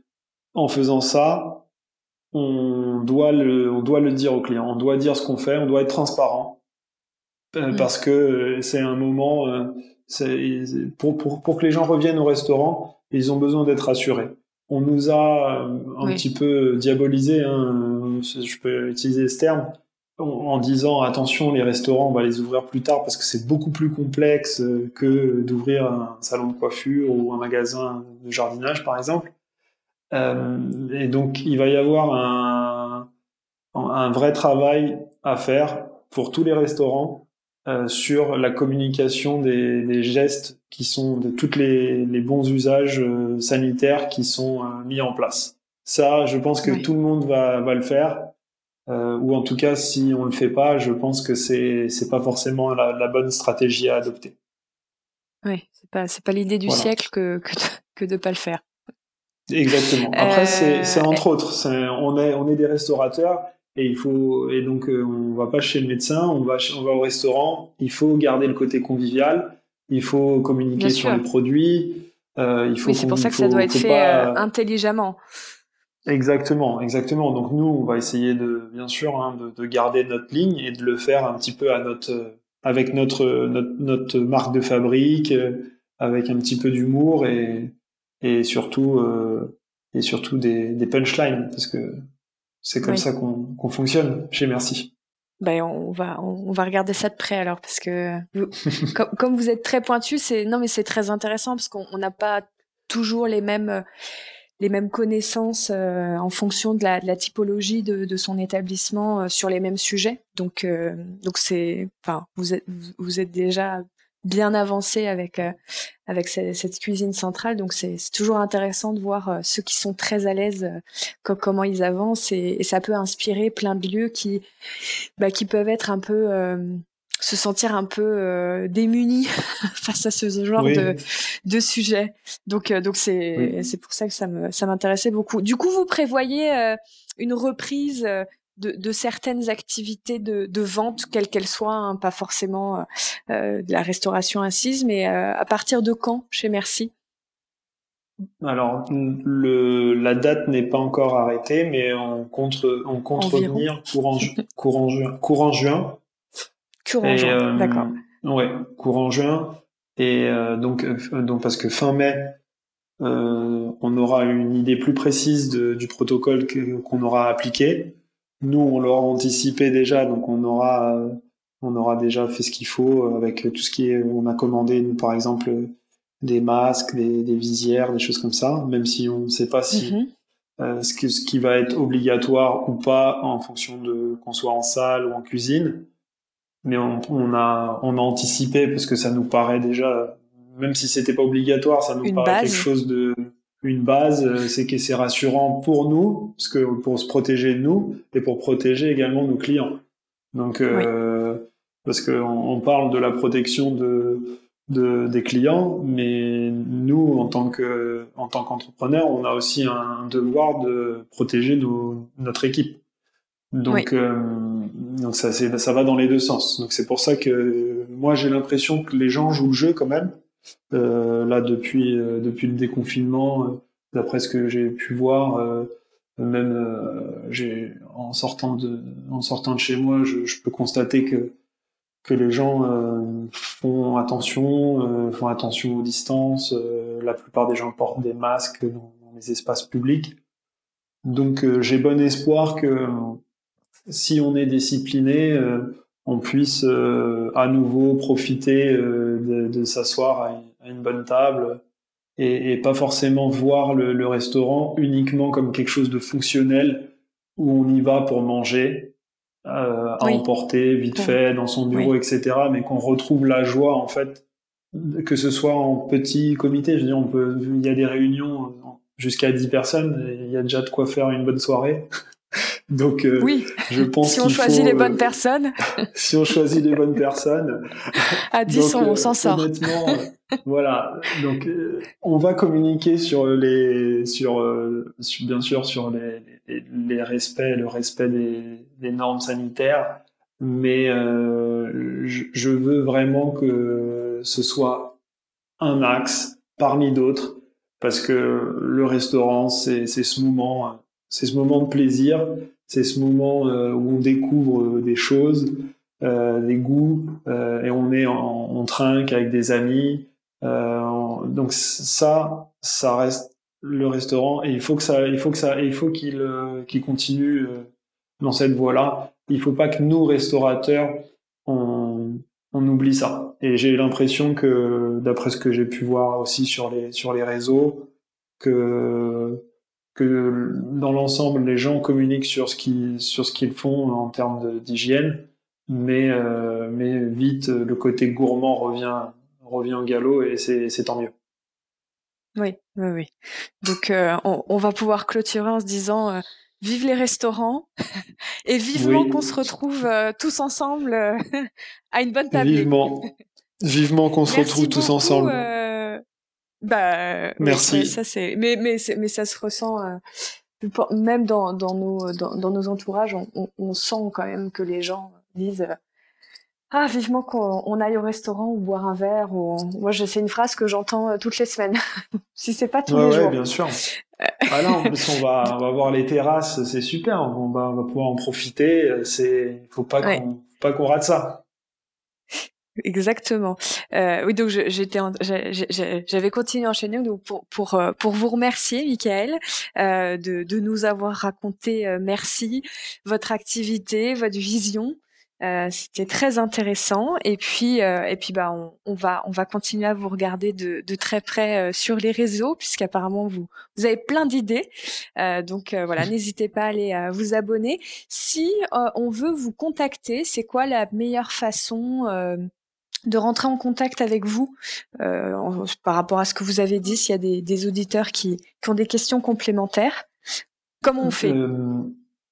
en faisant ça, on doit le, on doit le dire au client, on doit dire ce qu'on fait, on doit être transparent euh, mm. parce que euh, c'est un moment, euh, pour, pour, pour que les gens reviennent au restaurant, ils ont besoin d'être rassurés. On nous a un petit peu diabolisé, hein, je peux utiliser ce terme, en, disant attention, les restaurants, on va les ouvrir plus tard parce que c'est beaucoup plus complexe que d'ouvrir un salon de coiffure ou un magasin de jardinage, par exemple. Euh, et donc, il va y avoir un, un vrai travail à faire pour tous les restaurants euh, sur la communication des, des, gestes qui sont de tous les, les, bons usages euh, sanitaires qui sont euh, mis en place. Ça, je pense que tout le monde va, va le faire, ou en tout cas, si on le fait pas, je pense que c'est c'est pas forcément la, la, bonne stratégie à adopter. Oui, c'est pas c'est pas l'idée du siècle que que de, que de pas le faire. Exactement. Après, euh, c'est entre autres. on est on est des restaurateurs et il faut et donc euh, on va pas chez le médecin, on va on va au restaurant. Il faut garder le côté convivial. Il faut communiquer sur les produits. Euh, il faut. Oui, c'est pour ça que ça doit être fait euh, intelligemment. Exactement, exactement. Donc nous, on va essayer de, bien sûr, hein, de, de, garder notre ligne et de le faire un petit peu à notre, avec notre, notre, notre marque de fabrique, avec un petit peu d'humour et, et surtout euh, et surtout des, des punchlines parce que c'est comme ça qu'on fonctionne chez Merci. Ben on va on va regarder ça de près alors parce que *laughs* comme, comme, vous êtes très pointu c'est non mais c'est très intéressant parce qu'on n'a pas toujours les mêmes les mêmes connaissances euh, en fonction de la, de la typologie de, de, son établissement euh, sur les mêmes sujets donc euh, donc c'est enfin vous êtes vous êtes déjà bien avancé avec avec cette, cuisine centrale. Donc c'est toujours intéressant de voir ceux qui sont très à l'aise comment ils avancent et, ça peut inspirer plein de lieux qui bah, qui peuvent être un peu se sentir un peu euh, démuni *laughs* face à ce genre de, de sujet. Donc euh, donc c'est c'est pour ça que ça me ça m'intéressait beaucoup. Du coup, vous prévoyez euh, une reprise de, de, certaines activités de, de vente, quelles qu'elles soient, hein, pas forcément de la restauration assise, mais à partir de quand chez Merci? Alors, le, la date n'est pas encore arrêtée, mais on compte, on compte revenir courant, courant, juin, courant juin Courant juin, euh, d'accord. Ouais, courant juin. Et euh, donc, euh, donc parce que fin mai, on aura une idée plus précise de, du protocole qu'on aura appliqué. Nous, on l'aura anticipé déjà, donc on aura, on aura déjà fait ce qu'il faut avec tout ce qui est, on a commandé, nous, par exemple, des masques, des, des, visières, des choses comme ça, même si on ne sait pas si mm-hmm. ce, que, ce qui va être obligatoire ou pas en fonction de qu'on soit en salle ou en cuisine mais on, on, a on a anticipé parce que ça nous paraît déjà même si c'était pas obligatoire ça nous paraît quelque chose de une base euh, c'est que c'est rassurant pour nous parce que pour se protéger de nous et pour protéger également nos clients donc euh, parce que on, parle de la protection de, de des clients mais nous en tant que en tant qu'entrepreneur on a aussi un devoir de protéger nos, notre équipe donc, euh, donc ça, ça va dans les deux sens. Donc c'est pour ça que moi j'ai l'impression que les gens jouent le jeu quand même. Euh, là depuis euh, depuis le déconfinement, euh, d'après ce que j'ai pu voir, même en sortant de en sortant de chez moi, je, peux constater que que les gens font attention, font attention aux distances. la plupart des gens portent des masques dans, les espaces publics. Donc j'ai bon espoir que si on est discipliné, on puisse euh, à nouveau profiter euh, de, s'asseoir à, une bonne table et, pas forcément voir le, restaurant uniquement comme quelque chose de fonctionnel où on y va pour manger, à emporter vite fait dans son bureau, etc. Mais qu'on retrouve la joie en fait, que ce soit en petit comité. Je veux dire, on peut, il y a des réunions jusqu'à 10 personnes, il y a déjà de quoi faire une bonne soirée. Donc, euh, oui. je pense si on choisit les bonnes euh, personnes. *laughs* si on choisit les bonnes personnes. *laughs* À 10, on, s'en sort. Honnêtement, voilà. Donc, euh, on va communiquer sur les, sur, bien sûr, sur les, les, les, respects, le respect des, des normes sanitaires. Mais je, je veux vraiment que ce soit un axe parmi d'autres, parce que le restaurant, c'est ce moment c'est ce moment de plaisir, c'est ce moment euh, où on découvre euh, des choses, euh, des goûts, et on est en, on trinque avec des amis. donc ça, ça reste le restaurant, et il faut que ça, il faut que ça, il faut qu'il qu'il continue dans cette voie-là. Il faut pas que nous restaurateurs on, on oublie ça. Et j'ai l'impression que, d'après ce que j'ai pu voir aussi sur les sur les réseaux, que que dans l'ensemble, les gens communiquent sur ce qu'ils sur ce qu'ils font en termes d'hygiène, mais euh, mais vite le côté gourmand revient revient au galop et c'est tant mieux. Oui, oui, oui. Donc euh, on, on, va pouvoir clôturer en se disant euh, vive les restaurants *laughs* et vivement qu'on se retrouve tous ensemble *laughs* à une bonne table. Vivement, vivement qu'on se retrouve tous ensemble. Bah, merci. ça c'est, mais mais mais ça se ressent. Euh, même dans, dans nos dans, dans nos entourages, on, on, on, sent quand même que les gens disent euh, ah vivement qu'on aille au restaurant ou boire un verre. Ou moi, c'est une phrase que j'entends euh, toutes les semaines, *laughs* si c'est pas tous les ouais, jours. Ouais, bien sûr. ah là, en plus, on va *laughs* on va voir les terrasses, c'est super. On va on va pouvoir en profiter. C'est faut pas qu'on pas qu'on rate ça. Exactement. Euh, oui, donc j'étais, j'avais continué à enchaîner donc pour pour euh, pour vous remercier, Michael, euh, de de nous avoir raconté euh, merci votre activité, votre vision. Euh, c'était très intéressant et puis euh, et puis bah on, on, va on va continuer à vous regarder de, de très près sur les réseaux puisqu'apparemment vous vous avez plein d'idées donc voilà n'hésitez pas à aller vous abonner si on veut vous contacter c'est quoi la meilleure façon de rentrer en contact avec vous euh, par rapport à ce que vous avez dit, s'il y a des, auditeurs qui, ont des questions complémentaires. Comment on fait?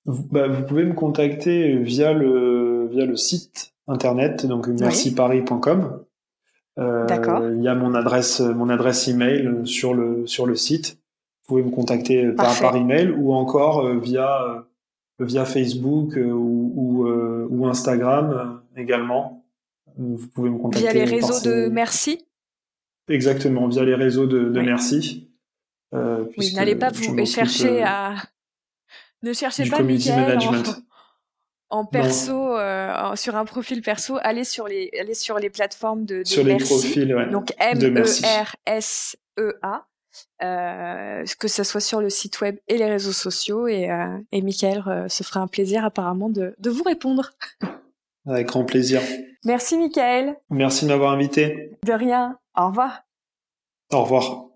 bah, vous, pouvez me contacter via le, via le site internet, donc merciparis.com. Euh, il y a mon adresse, mon adresse email sur le, sur le site. Vous pouvez me contacter par, par email ou encore euh, via, euh, via Facebook ou, ou, Instagram également. Vous pouvez me contacter. Via les réseaux de Merci Exactement, via les réseaux de, de Merci. oui, n'allez pas vous chercher à. *laughs* Ne cherchez pas Michael management *laughs* en perso, euh, sur un profil perso, allez sur les, allez sur les plateformes de, de sur les profils, ouais, donc M E R S E A, euh, que ce soit sur le site web et les réseaux sociaux, et, euh, et Michael euh, se fera un plaisir apparemment de, de vous répondre. *laughs* Avec grand plaisir. Merci Michael. Merci de m'avoir invité. De rien. Au revoir. Au revoir.